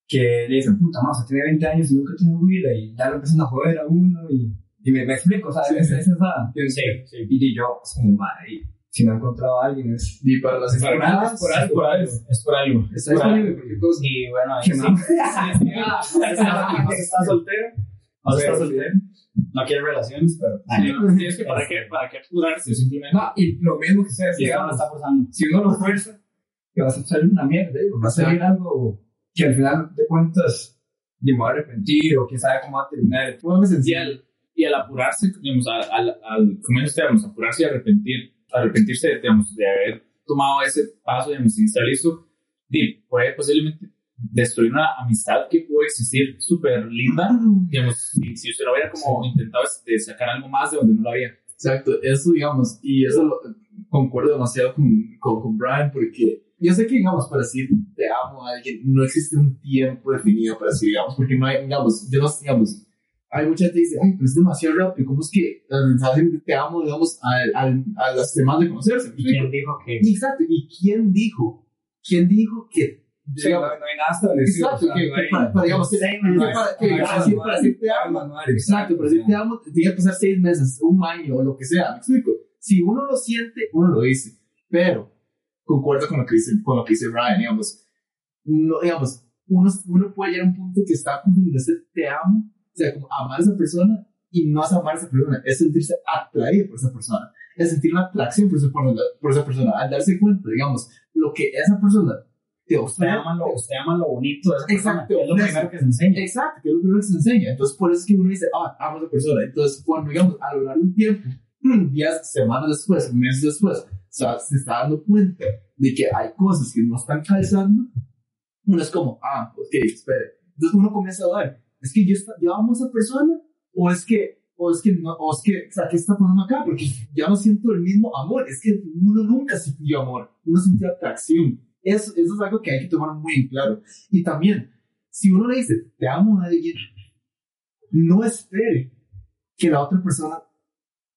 que le dicen, puta, más, tiene 20 años y nunca tiene vida y ya lo empiezan a joder a uno y, y me, me explico, ¿sabes? Sí, es, es esa. Sí, sí. Y yo, como, madre, si no he encontrado a alguien es... Y para las enfermedades, por algo, por algo. Es por algo. Disponible porque todos... Y bueno, ahí sí. [LAUGHS] ¿Está soltero? ¿O está soltero? No quiere relaciones, pero... Sí, es que para qué, para qué apurarse, simplemente... No, y lo mismo que sea, si, está forzando. si uno lo fuerza, que vas a salir una mierda, va a salir algo que al final de cuentas me voy a arrepentir o quién sabe cómo va a terminar. Fue esencial. Y al apurarse, digamos, al, al, al, apurarse y arrepentir, arrepentirse digamos, de haber tomado ese paso, digamos, sin estar listo, puede posiblemente destruir una amistad que puede existir súper linda, digamos, si, si, usted no hubiera como intentado de sacar algo más de donde no lo había. Exacto, eso digamos, y eso lo, concuerdo demasiado con, con, con, Brian, porque yo sé que, digamos, para decir te amo a alguien, no existe un tiempo definido para decir, digamos, porque no hay, digamos, yo no, digamos, hay mucha gente que dice, ay, pero es demasiado rápido, ¿cómo es que las mensajes de te amo, digamos, a, a, a las demás de conocerse? ¿Y quién dijo que? Exacto, ¿y quién dijo? ¿Quién dijo que Sí, no, no, hay nada establecido. Exacto, que, que, para, para, digamos, que, para, decir, te amo. Exacto, para decir te amo, tiene que pasar seis meses, un año o lo que sea. ¿Me explico? Si uno lo siente, uno lo dice. Pero, concuerdo con lo que dice, con lo que dice Ryan, digamos, no, digamos, uno, uno puede llegar a un punto que está confundido ese te amo o sea, como amar a esa persona y no es amar a esa persona, es sentirse atraído por esa persona, es sentir una atracción por esa, por esa persona, al darse cuenta, digamos, lo que esa persona te ofrece. Usted ama lo, usted ama lo bonito de esa persona, exacto, es lo primero que se enseña. Exacto, que es lo primero que se enseña. Entonces, por eso es que uno dice, ah, amo a esa persona. Entonces, cuando, digamos, a lo largo del tiempo, [CLEARS THROAT] días, semanas después, meses después, o sea, se está dando cuenta de que hay cosas que no están calzando, uno es como, ah, ok, espere. Entonces uno comienza a ver, es que yo, yo amo a esa persona o es que o es que, no, o es que, o sea, ¿qué está pasando acá? Porque ya no siento el mismo amor. Es que uno nunca sintió amor, uno sintió atracción. Eso, eso es algo que hay que tomar muy en claro. Y también, si uno le dice, te amo a alguien, no espere que la otra persona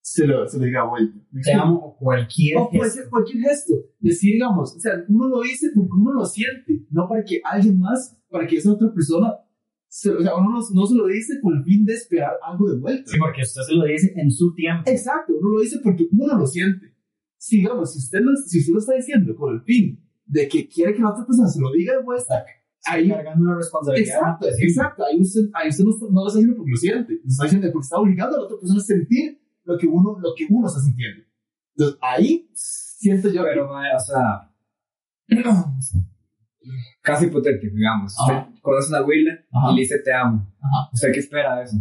se lo, se lo diga vuelta. Te amo o cualquier O puede ser cualquier gesto. Decir, digamos, o sea, uno lo dice porque uno lo siente, no para que alguien más, para que esa otra persona, se, o sea, uno no, no se lo dice con el fin de esperar algo de vuelta. Sí, porque usted se lo dice en su tiempo. Exacto, uno lo dice porque uno lo siente. Si, digamos, si usted, lo, si usted lo está diciendo con el fin de que quiere que la otra persona se lo diga de vuelta, ahí, cargando una responsabilidad. exacto, exacto, ahí usted, ahí usted no, no lo está diciendo porque lo siente, lo está diciendo porque está obligando a la otra persona a sentir lo que uno, lo que uno está sintiendo. Entonces, ahí siento yo que- Pero, mae, o sea, [CLEARS THROAT] [CLEARS THROAT] casi hipotético, digamos. Ajá. Usted conoce a una abuela Ajá. y le dice te amo. Ajá. ¿Usted qué espera de eso?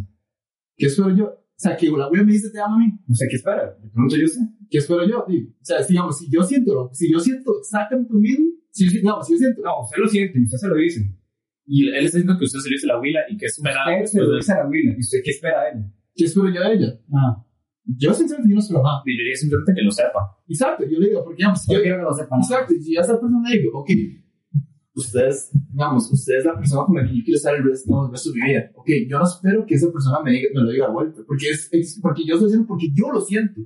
¿Qué espero yo? O sea, que la abuela me dice te amo a mí. ¿Usted qué espera? Le pregunto yo usted. ¿Qué espero yo? Digo, o sea, digamos, si yo siento, lo- si yo siento exactamente lo mismo, si, si- digamos, si yo siento, No, usted lo siente, usted se lo dice. Y él está diciendo que usted se lo dice a la abuela y que espera Usted se lo de dice a la abuela. ¿Y usted qué espera de él? ¿qué espero yo de ella? Ah, Yo sinceramente yo no espero nada. Y yo diría simplemente que lo sepa. Exacto, yo le digo, porque digamos, si yo yo, quiero que lo sepan. exacto, y si yo a esa persona le digo, ok, ustedes, digamos, usted es la persona con la que yo quiero estar el resto, digamos, el resto de mi vida. Ok, yo no espero que esa persona me, diga, me lo diga de vuelta, porque es, es- porque yo estoy diciendo, porque yo lo siento.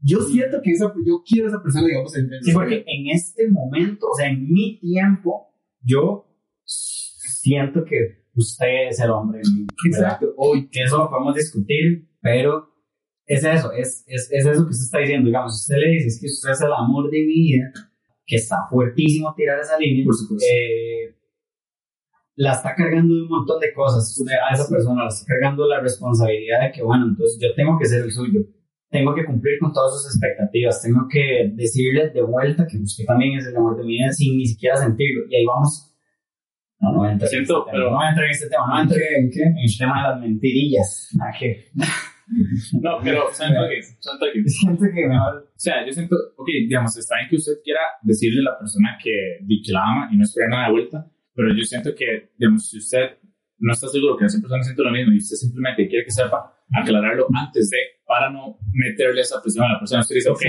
Yo siento que esa, yo quiero a esa persona, digamos, en, en Sí, porque en este momento, o sea, en mi tiempo, yo siento que usted es el hombre. vida. Exacto, hoy, Que eso lo podemos discutir, pero es eso, es, es, es eso que usted está diciendo. Digamos, usted le dice es que usted es el amor de mi vida, que está fuertísimo tirar esa línea. por supuesto. eh, la está cargando de un montón de cosas. A esa persona la está cargando la responsabilidad de que, bueno, entonces yo tengo que ser el suyo. Tengo que cumplir con todas sus expectativas. Tengo que decirle de vuelta que usted también es el amor de mi vida sin ni siquiera sentirlo. Y ahí vamos. No, no voy a entrar en este tema. No voy a entrar en este tema. No voy a entrar ¿En qué? en el tema de las mentirillas. Ah, [LAUGHS] No, pero [LAUGHS] siento que, siento que siento que mejor. O sea, yo siento, ok, digamos, está bien que usted quiera decirle a la persona que, que la ama y no espera nada de vuelta, pero yo siento que, digamos, si usted no está seguro que esa persona siente lo mismo y usted simplemente quiere que sepa, aclararlo antes de, para no meterle esa presión a la persona. Usted dice, ok,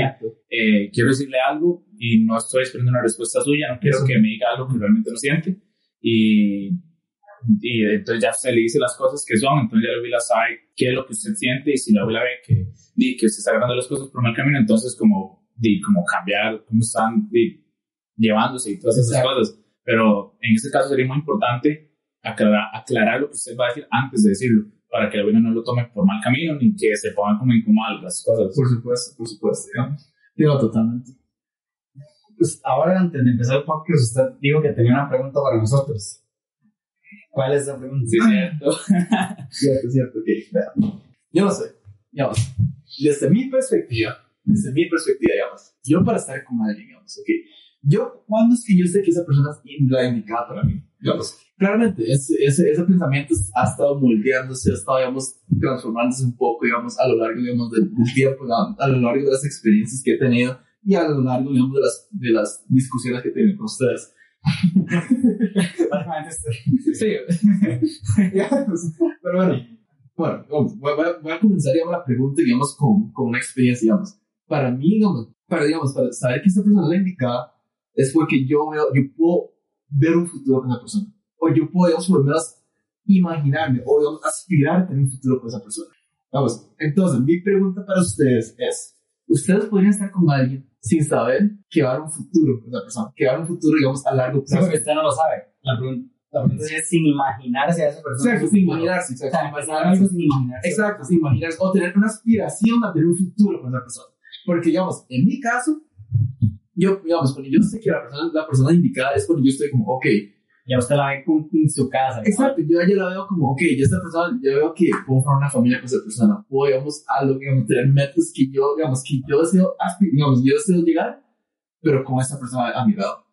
eh, quiero decirle algo y no estoy esperando una respuesta suya, no quiero que me diga algo que realmente no siente. Y, y entonces ya usted le dice las cosas que son, entonces ya la abuela sabe qué es lo que usted siente y si la abuela ve que, di, que usted está agarrando las cosas por mal camino, entonces como, di, como cambiar cómo están di, llevándose y todas esas Exacto. cosas. Pero en este caso sería muy importante aclarar, aclarar lo que usted va a decir antes de decirlo, para que la abuela no lo tome por mal camino ni que se pongan como incómodas las cosas. Por supuesto, por supuesto. Digo, totalmente. Pues ahora, antes de empezar el podcast, usted dijo que tenía una pregunta para nosotros. ¿Cuál es esa pregunta? Sí, cierto. [LAUGHS] Cierto, cierto, ok. vea. Yo no sé, digamos, desde mi perspectiva, desde mi perspectiva, digamos, yo para estar con alguien, digamos, ok, yo, ¿cuándo es que yo sé que esa persona es la indicada para mí? Digamos, claramente, ese, ese, ese pensamiento ha estado moldeándose, ha estado, digamos, transformándose un poco, digamos, a lo largo, digamos, del, del tiempo, a, a lo largo de las experiencias que he tenido y a lo largo, digamos, de las, de las discusiones que he tenido con ustedes. Básicamente, Sí. Pues, Pero bueno, bueno, voy a, voy a comenzar, digamos, la pregunta, digamos, con, con una experiencia, digamos. Para mí, digamos, para, digamos, para saber que esta persona es la indicada, es porque yo veo, yo puedo ver un futuro con esa persona. O yo puedo, digamos, por lo menos imaginarme, o digamos, aspirar a tener un futuro con esa persona. Vamos, entonces, mi pregunta para ustedes es, ¿ustedes podrían estar con alguien sin saber que va a haber un futuro con esa persona? Que va a haber un futuro, digamos, a largo Sí, plazo. porque usted no lo sabe. La pregunta, la pregunta es sin imaginarse a esa persona. Exacto, sin imaginarse, O exacto. sea, imaginarse. algo sin imaginarse. Exacto, sin imaginarse. O tener una aspiración a tener un futuro con esa persona. Porque, digamos, en mi caso, yo, digamos, cuando yo sé que la persona, la persona indicada es cuando yo estoy como, ok, Ya usted la ve con, en su casa. ¿no? exacto, yo ya la veo como, ok, ya esta persona, yo veo que puedo formar una familia con esa persona, puedo, digamos, algo, digamos, tener metas que yo, digamos, que yo deseo, digamos, yo deseo llegar, pero con esta persona a mi lado.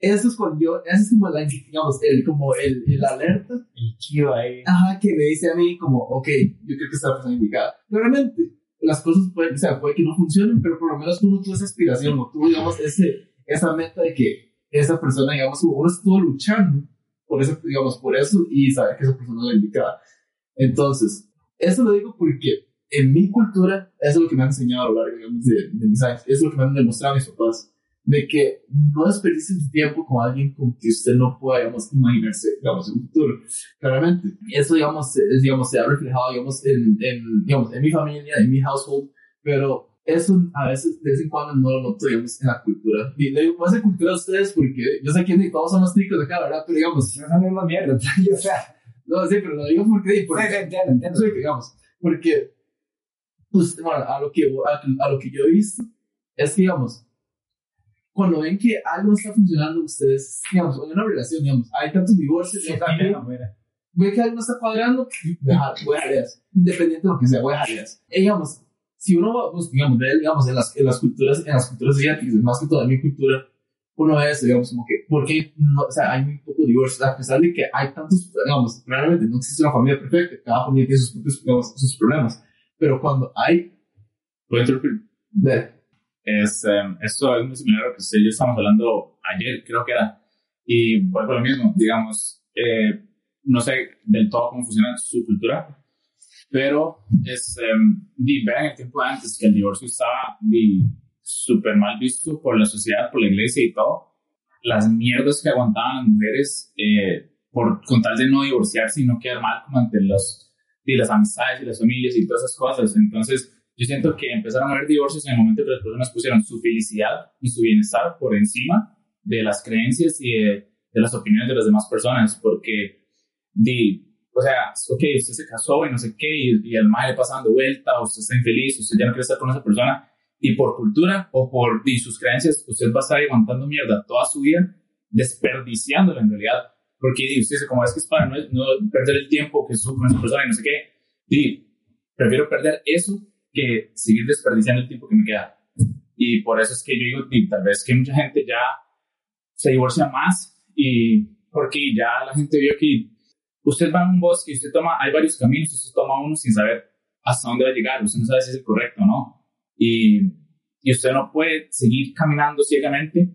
Eso es cuando yo, eso es como la, digamos, el, como el, el alerta El chido ahí. Ajá, que me dice a mí como, ok, yo creo que esta persona indicada. Claramente, las cosas pueden, o sea, puede que no funcionen, pero por lo menos uno tuvo esa aspiración, o tuvo, digamos, ese, esa meta de que esa persona, digamos, uno estuvo luchando por eso, digamos, por eso y saber que esa persona es la indicada. Entonces, eso lo digo porque en mi cultura, eso es lo que me han enseñado a lo largo, digamos, de, de mis años, eso es lo que me han demostrado mis papás, de que no desperdicien su tiempo con alguien con que usted no pueda, digamos, imaginarse, digamos, un futuro. Claramente. Eso, digamos, es, digamos, se ha reflejado, digamos, en, en, digamos, en mi familia, en mi household, pero eso a veces, de vez en cuando, no lo noto, digamos, en la cultura. Y le digo, ¿cómo hace cultura a ustedes? Porque yo sé que todos somos ticos acá, ¿verdad? Pero digamos, No es la misma mierda, [LAUGHS] o sea, no, sí, pero lo digo porque, porque sí, entiendo, entiendo. Sí, digamos, porque, pues, bueno, a lo que, a, a lo que yo he visto, es que, digamos, cuando ven que algo está funcionando, ustedes, digamos, en una relación, digamos, hay tantos divorcios, Sí, mira. ve que algo no está cuadrando, [LAUGHS] voy a dejar, voy a dejar independiente de lo que sea, voy a dejar digamos, si uno va, pues, digamos, ve, digamos, en las, en las culturas, en las culturas asiáticas, más que todo en mi cultura, uno ve eso, digamos, como que, porque, no, o sea, hay muy poco divorcio, a pesar de que hay tantos, digamos, realmente no existe una familia perfecta, cada familia tiene sus propios, digamos, sus problemas, pero cuando hay, ¿Puedo interrumpir? de, Es, em, esto es muy similar a lo que usted y yo estábamos hablando ayer, creo que era. Y vuelvo a lo mismo, digamos, eh, no sé del todo cómo funciona su cultura, pero es, di, vean el tiempo de antes que el divorcio estaba súper mal visto por la sociedad, por la iglesia y todo. Las mierdas que aguantaban las mujeres eh, por con tal de no divorciarse y no quedar mal como ante los, di, las amistades y las familias y todas esas cosas. Entonces, yo siento que empezaron a haber divorcios en el momento que las personas pusieron su felicidad y su bienestar por encima de las creencias y de, de las opiniones de las demás personas, porque, o sea, ok, usted se casó y no sé qué, y, y el mal le pasa dando vuelta, usted está infeliz, usted ya no quiere estar con esa persona, y por cultura o por di, sus creencias, usted va a estar aguantando mierda toda su vida, desperdiciándola en realidad, porque di, usted dice, como es que es para no, no perder el tiempo que estuvo con esa persona y no sé qué, di, prefiero perder eso que seguir desperdiciando el tiempo que me queda. Y por eso es que yo digo, di, tal vez que mucha gente ya se divorcia más y porque ya la gente vio que usted va en un bosque y usted toma, hay varios caminos, usted toma uno sin saber hasta dónde va a llegar, usted no sabe si es el correcto o no. Y, y usted no puede seguir caminando ciegamente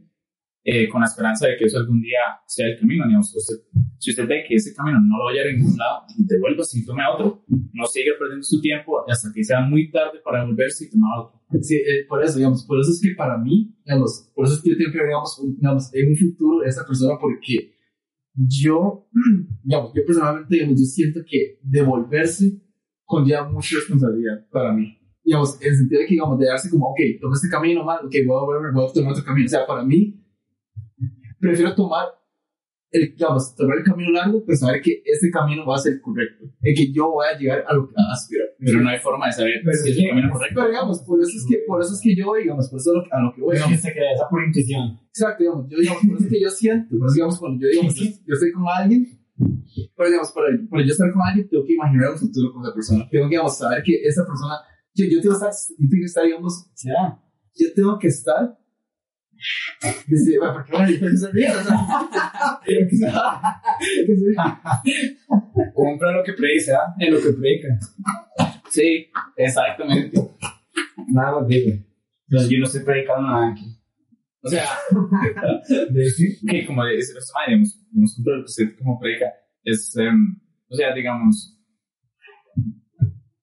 eh, con la esperanza de que eso algún día sea el camino. Digamos, usted, si usted ve que ese camino no lo va a llevar a ningún lado, devuélvase y tome a otro. No siga perdiendo su tiempo hasta que sea muy tarde para devolverse y tomar otro. Sí, eh, por eso, digamos, por eso es que para mí, digamos, por eso es que yo tengo que digamos, un- digamos, en un futuro esa persona porque yo, [CLEARS THROAT] digamos, yo personalmente, digamos, yo siento que devolverse conlleva mucha responsabilidad para mí. Digamos, en el sentido de que, digamos, de darse como, ok, tomé este camino mal, ok, voy a volver, voy a tomar otro camino. O sea, para mí, prefiero tomar el, digamos, tomar el camino largo, pues saber que ese camino va a ser correcto, en que yo voy a llegar a lo que a aspirar. Pero no hay forma de saber Pero si es el camino correcto. Pero digamos, por eso es que, por eso es que yo, digamos, por eso es lo que- a lo que voy, Es que digamos. se cree esa por intuición. Exacto, digamos, yo, digamos, por eso es que yo siento, por eso, digamos, cuando yo, digamos, yo, yo estoy con alguien, pero, digamos, para, para yo estar con alguien, tengo que imaginar un futuro con esa persona. Tengo que, digamos, saber que esa persona, yo, yo tengo que estar, yo tengo que estar, digamos, ¿Será? yo tengo que estar, dice, que ser- [LAUGHS] [LAUGHS] Compra lo que predice, ¿ah? En lo que predica. Sí, exactamente. Nada más digo. Yo no estoy predicando nada aquí. O sea, [LAUGHS] que como dice nuestra madre, digamos, usted como predica, es, em, o sea, digamos,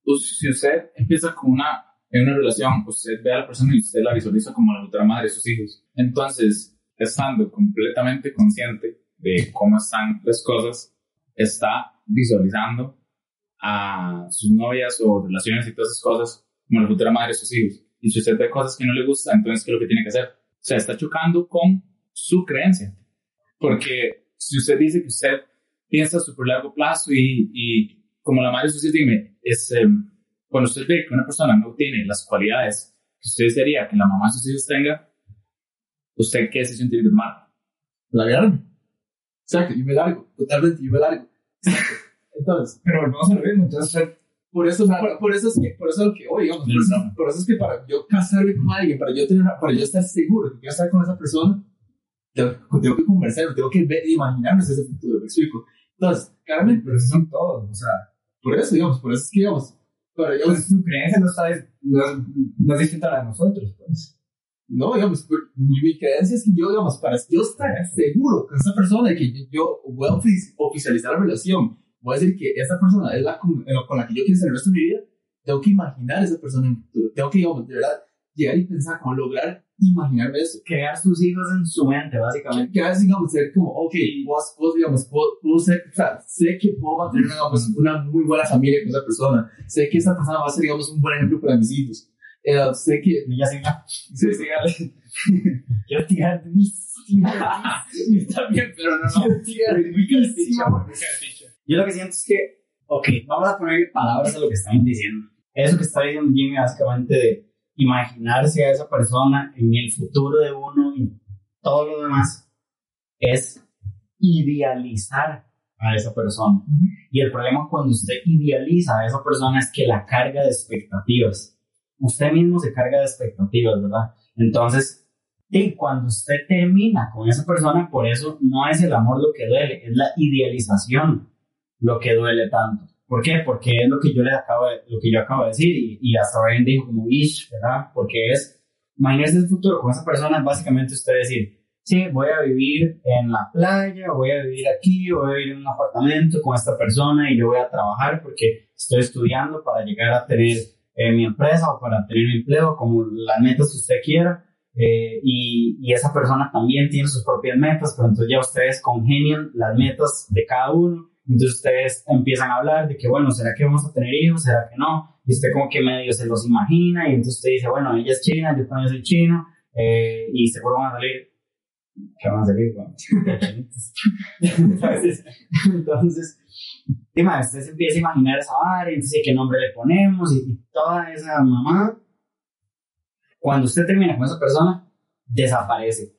us- si usted empieza con una, en una relación, usted ve a la persona y usted la visualiza como la futura madre de sus hijos. Entonces, estando completamente consciente de cómo están las cosas, está visualizando a sus novias o relaciones y todas esas cosas como la futura madre de sus hijos. Y si usted ve cosas que no le gustan, entonces, ¿qué es lo que tiene que hacer? O sea, está chocando con su creencia. Porque si usted dice que usted piensa a súper largo plazo y, y como la madre de sus hijos, dime, es, em, cuando usted ve que una persona no tiene las cualidades que usted desearía que la mamá de sus hijos tenga, ¿usted qué decisión tiene que tomar? largarme. Exacto, yo me largo, totalmente, yo me largo. Exacto. Entonces, Pero volvemos a lo mismo. Entonces, Por eso, por, por eso es que, por eso es lo que hoy, digamos, por eso, por eso es que para yo casarme con alguien, para yo tener, una- para yo estar seguro de que quiero estar con esa persona, tengo, tengo que conversar, tengo que ver, imaginarme ese futuro, me explico. Entonces, claramente, pero esos son todos. O sea, por eso, digamos, por eso es que, digamos, para yo, pues, tu creencia no, está, no, no es distinta a la de nosotros. Pues. no, digamos, por- mi, mi creencia es que yo, digamos, para yo estar seguro con esa persona de que yo, voy a ofici- oficializar la relación, voy a decir que esta persona es la con, lo- con la que yo quiero estar el resto de mi vida, tengo que imaginar a esa persona en el futuro. Tengo que, digamos, de verdad, llegar y pensar cómo lograr imaginarme eso. Crear sus hijos en su mente, básicamente. Que a veces, digamos, ser como, ok, vos, vos digamos, puedo, puedo ser, o sea, sé que puedo mantener digamos, una muy buena familia con esa persona. Sé que esa persona va a ser, digamos, un buen ejemplo para mis hijos. Eh, sé que... Ya. Sí, sí, dale. Quiero tirar durísimo. Está bien, pero no, no. Quiero tirar Muy carpicha. Yo lo que siento es que, ok, vamos a poner palabras a lo que están diciendo. Eso que está diciendo Jimmy básicamente de imaginarse a esa persona en el futuro de uno y todo lo demás es idealizar a esa persona. Y el problema cuando usted idealiza a esa persona es que la carga de expectativas. Usted mismo se carga de expectativas, ¿verdad? Entonces, y cuando usted termina con esa persona, por eso no es el amor lo que duele, es la idealización lo que duele tanto. ¿Por qué? Porque es lo que yo le acabo de, lo que yo acabo de decir y, y hasta Brian dijo como ish, ¿verdad? Porque es, imaginarse el futuro con esa persona básicamente usted decir, sí, voy a vivir en la playa, voy a vivir aquí, voy a vivir en un apartamento con esta persona y yo voy a trabajar porque estoy estudiando para llegar a tener eh, mi empresa o para tener mi empleo, como las metas que usted quiera. Eh, y, y esa persona también tiene sus propias metas, pero entonces ya ustedes congenian las metas de cada uno. Entonces ustedes empiezan a hablar de que, bueno, ¿será que vamos a tener hijos? ¿Será que no? Y usted como que medio se los imagina y entonces usted dice, bueno, ella es china, yo también soy chino eh, y seguro van a salir que van a salir, bueno, [LAUGHS] entonces, entonces dime, usted se empieza a imaginar esa vara, y entonces qué nombre le ponemos y, y toda esa mamá. Cuando usted termina con esa persona, desaparece,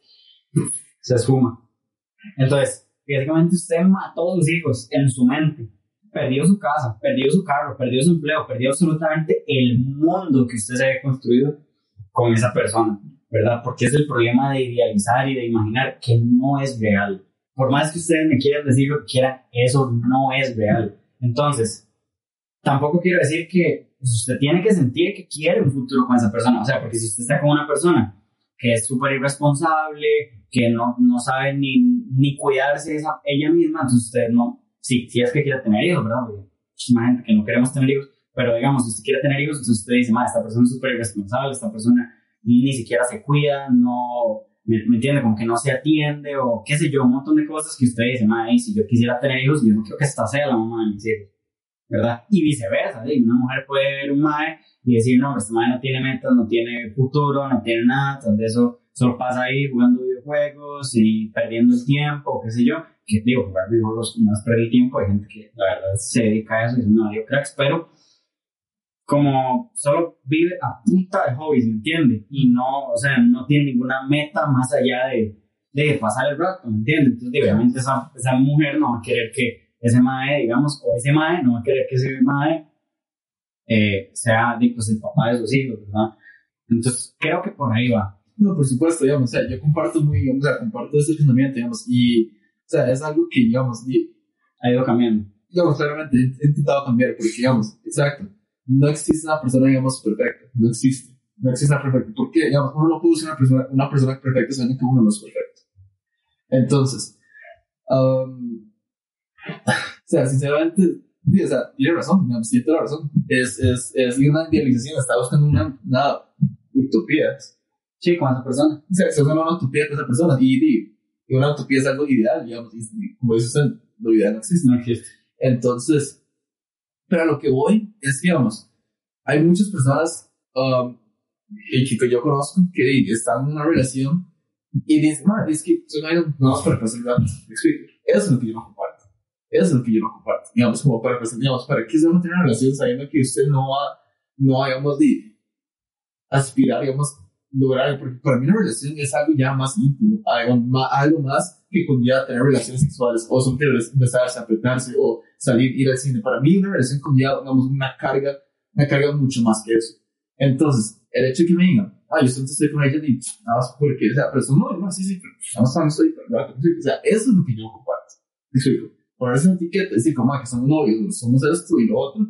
se esfuma. Entonces, básicamente usted mató a sus hijos en su mente, perdió su casa, perdió su carro, perdió su empleo, perdió absolutamente el mundo que usted se había construido con esa persona. ¿verdad? Porque es el problema de idealizar y de imaginar que no es real. Por más que ustedes me quieran decir lo que quieran, eso no es real. Entonces, tampoco quiero decir que usted tiene que sentir que quiere un futuro con esa persona. O sea, porque si usted está con una persona que es súper irresponsable, que no, no sabe ni, ni cuidarse esa, ella misma, entonces usted no, sí, sí es que quiere tener hijos, ¿verdad? Muchísima gente que no queremos tener hijos, pero digamos, si usted quiere tener hijos, entonces usted dice, esta persona es súper irresponsable, esta persona ni siquiera se cuida, no, me, me, entiende, como que no se atiende o qué sé yo, un montón de cosas que usted dice, madre, si yo quisiera tener hijos, yo no creo que esta sea la mamá de mis hijos, ¿verdad? Y viceversa, ¿sí? una mujer puede ver un mae y decir, no, este mae no tiene metas, no tiene futuro, no tiene nada, entonces eso solo pasa ahí jugando videojuegos y perdiendo el tiempo, qué sé yo, que digo, jugar videojuegos no es perder el tiempo, hay gente que la verdad se dedica a eso y es una video cracks, pero como solo vive a punta de hobbies, ¿me entiende? Y no, o sea, no tiene ninguna meta más allá de, de pasar el rato, ¿me entiende? Entonces, obviamente, esa, esa mujer no va a querer que ese mae, digamos, o ese mae, no va a querer que ese mae eh, sea, pues, el papá de sus hijos, ¿verdad? Entonces, creo que por ahí va. No, por supuesto, digamos, o sea, yo comparto muy, digamos, o sea, comparto ese pensamiento, digamos, y, o sea, es algo que, digamos, ha ido cambiando. Digamos, claramente, he intentado cambiar, porque, digamos, exacto, no existe una persona, digamos, perfecta. No existe. No existe una perfecta. ¿Por qué? Digamos, uno no puede ser una persona, una persona perfecta sabiendo que uno no es perfecto. Entonces, um, [LAUGHS] o sea, sinceramente, sí, o sea, tiene razón, digamos, tiene toda la razón. Es, es, es una idealización, está buscando una, una utopía. Sí, con esa persona. O sea, está buscando una utopía con esa persona. Y, y, y una utopía es algo ideal, digamos. Y, como dice usted, lo ideal no existe. No existe. Entonces, pero a lo que voy es, digamos, hay muchas personas um, que, que yo conozco que están en una relación y dicen, es que son no para pasar el rato. Eso es lo que yo no. Eso es lo que yo no comparto. Digamos, como para digamos, ¿para qué se va a tener una relación sabiendo que usted no va, no digamos, de aspirar, digamos, lograr, porque para mí una relación es algo ya más íntimo, algo más que conlleva tener relaciones sexuales, o son besarse, apretarse, o salir, ir al cine. Para mí una relación conlleva, digamos, una carga, una carga mucho más que eso. Entonces, el hecho de que me digan, ah, yo estoy con ella y nada más porque, o sea, pero eso no, no, sí, sí, pero más no estoy, o sea, eso es lo que yo comparto. Explico. Ponerse una etiqueta, decir, como, que somos novios, somos esto y lo otro,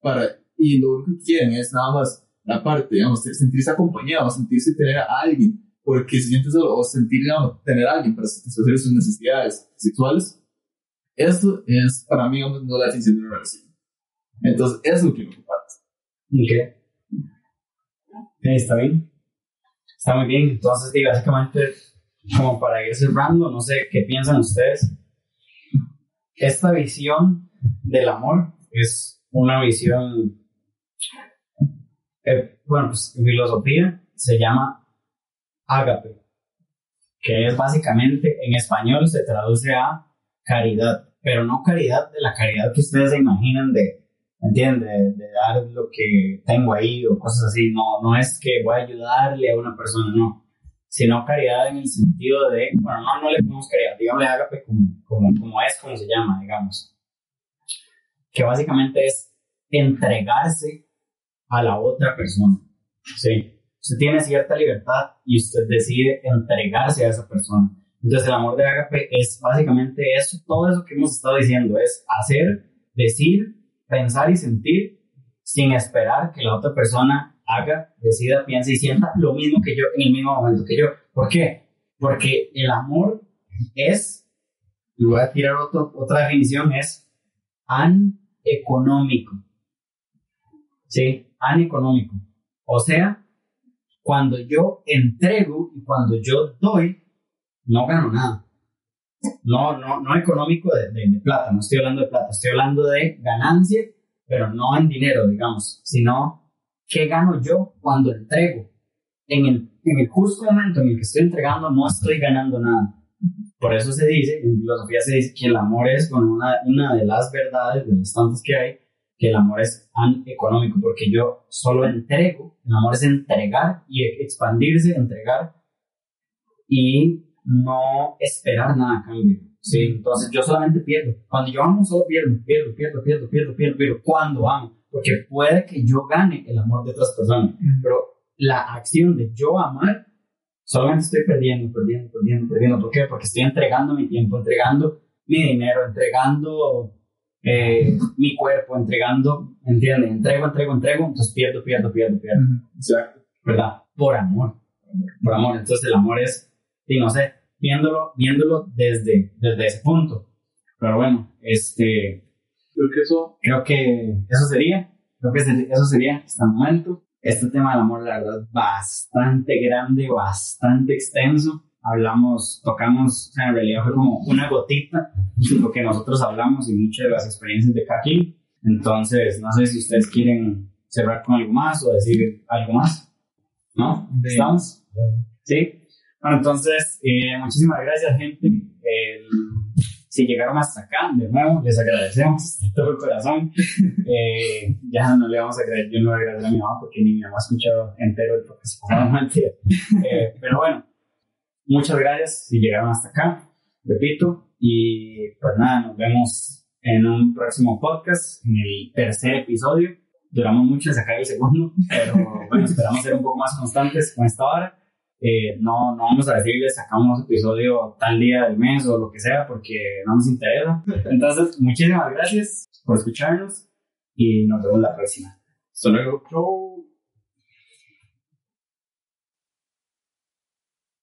para, y lo único que quieren es nada más la parte, digamos, sentirse acompañado, sentirse tener a alguien, porque se siente solo, o sentir, digamos, tener a alguien para satisfacer sus necesidades sexuales, esto es, para mí, digamos, no la definición de una relación. Entonces, eso es lo que me comparte. Ok. Está bien. Está muy bien. Entonces, y básicamente, como para ir cerrando, no sé qué piensan ustedes. Esta visión del amor es una visión Eh, bueno, pues filosofía se llama ágape, que es básicamente, en español se traduce a caridad, pero no caridad de la caridad que ustedes se imaginan de, ¿entiende? De, de dar lo que tengo ahí o cosas así. No, no es que voy a ayudarle a una persona, no. Sino caridad en el sentido de, bueno, no, no le ponemos caridad, digámosle ágape como, como, como es, como se llama, digamos. Que básicamente es entregarse a la otra persona. ¿sí? Usted tiene cierta libertad y usted decide entregarse a esa persona. Entonces el amor de Agape es básicamente eso, todo eso que hemos estado diciendo, es hacer, decir, pensar y sentir sin esperar que la otra persona haga, decida, piense y sienta lo mismo que yo en el mismo momento que yo. ¿Por qué? Porque el amor es, y voy a tirar otro, otra definición, es aneconómico. ¿Sí? Aneconómico. O sea, cuando yo entrego y cuando yo doy, no gano nada. No, no, no económico de, de, de, plata, no estoy hablando de plata, estoy hablando de ganancia, pero no en dinero, digamos, sino qué gano yo cuando entrego. En el, en el justo momento en el que estoy entregando, no estoy ganando nada. Por eso se dice, en filosofía se dice que el amor es bueno, una, una de las verdades, de las tantas que hay, que el amor es económico, porque yo solo entrego, el amor es entregar y expandirse, entregar y no esperar nada a cambio. Sí, entonces yo solamente pierdo. Cuando yo amo, solo pierdo, pierdo, pierdo, pierdo, pierdo, pierdo, pierdo. Cuando amo, porque puede que yo gane el amor de otras personas, pero la acción de yo amar, solamente estoy perdiendo, perdiendo, perdiendo, perdiendo. ¿Por qué? Porque estoy entregando mi tiempo, entregando mi dinero, entregando eh, mi cuerpo, entregando, ¿entiendes? Entrego, entrego, entrego, entonces pierdo, pierdo, pierdo, pierdo. Exacto. ¿Verdad? Por amor. Por amor. Entonces el amor es, y no sé, viéndolo, viéndolo desde, desde ese punto. Pero bueno, este, Creo que eso, creo que eso sería, creo que eso sería hasta el momento. Este tema del amor, la verdad, bastante grande, bastante extenso. Hablamos, tocamos, o sea, en realidad fue como una gotita de lo que nosotros hablamos y muchas de las experiencias de Kaki. Entonces, no sé si ustedes quieren cerrar con algo más o decir algo más. ¿No? ¿Estamos? Sí. Bueno, entonces, eh, muchísimas gracias, gente. El- si llegaron hasta acá, de nuevo, les agradecemos [LAUGHS] de todo el corazón. [LAUGHS] Eh, ya no le vamos a agradecer, yo no le voy a mi mamá porque ni mi mamá ha escuchado entero el podcast. [LAUGHS] Eh, pero bueno, muchas gracias si llegaron hasta acá, repito, y pues nada, nos vemos en un próximo podcast, en el tercer episodio. Duramos mucho en sacar el segundo, pero bueno, esperamos ser un poco más constantes con esta hora. Eh, no, no vamos a decirles sacamos episodio tal día del mes o lo que sea porque no nos interesa. [LAUGHS] Entonces, muchísimas gracias por escucharnos y nos vemos la próxima. Hasta luego. Chau.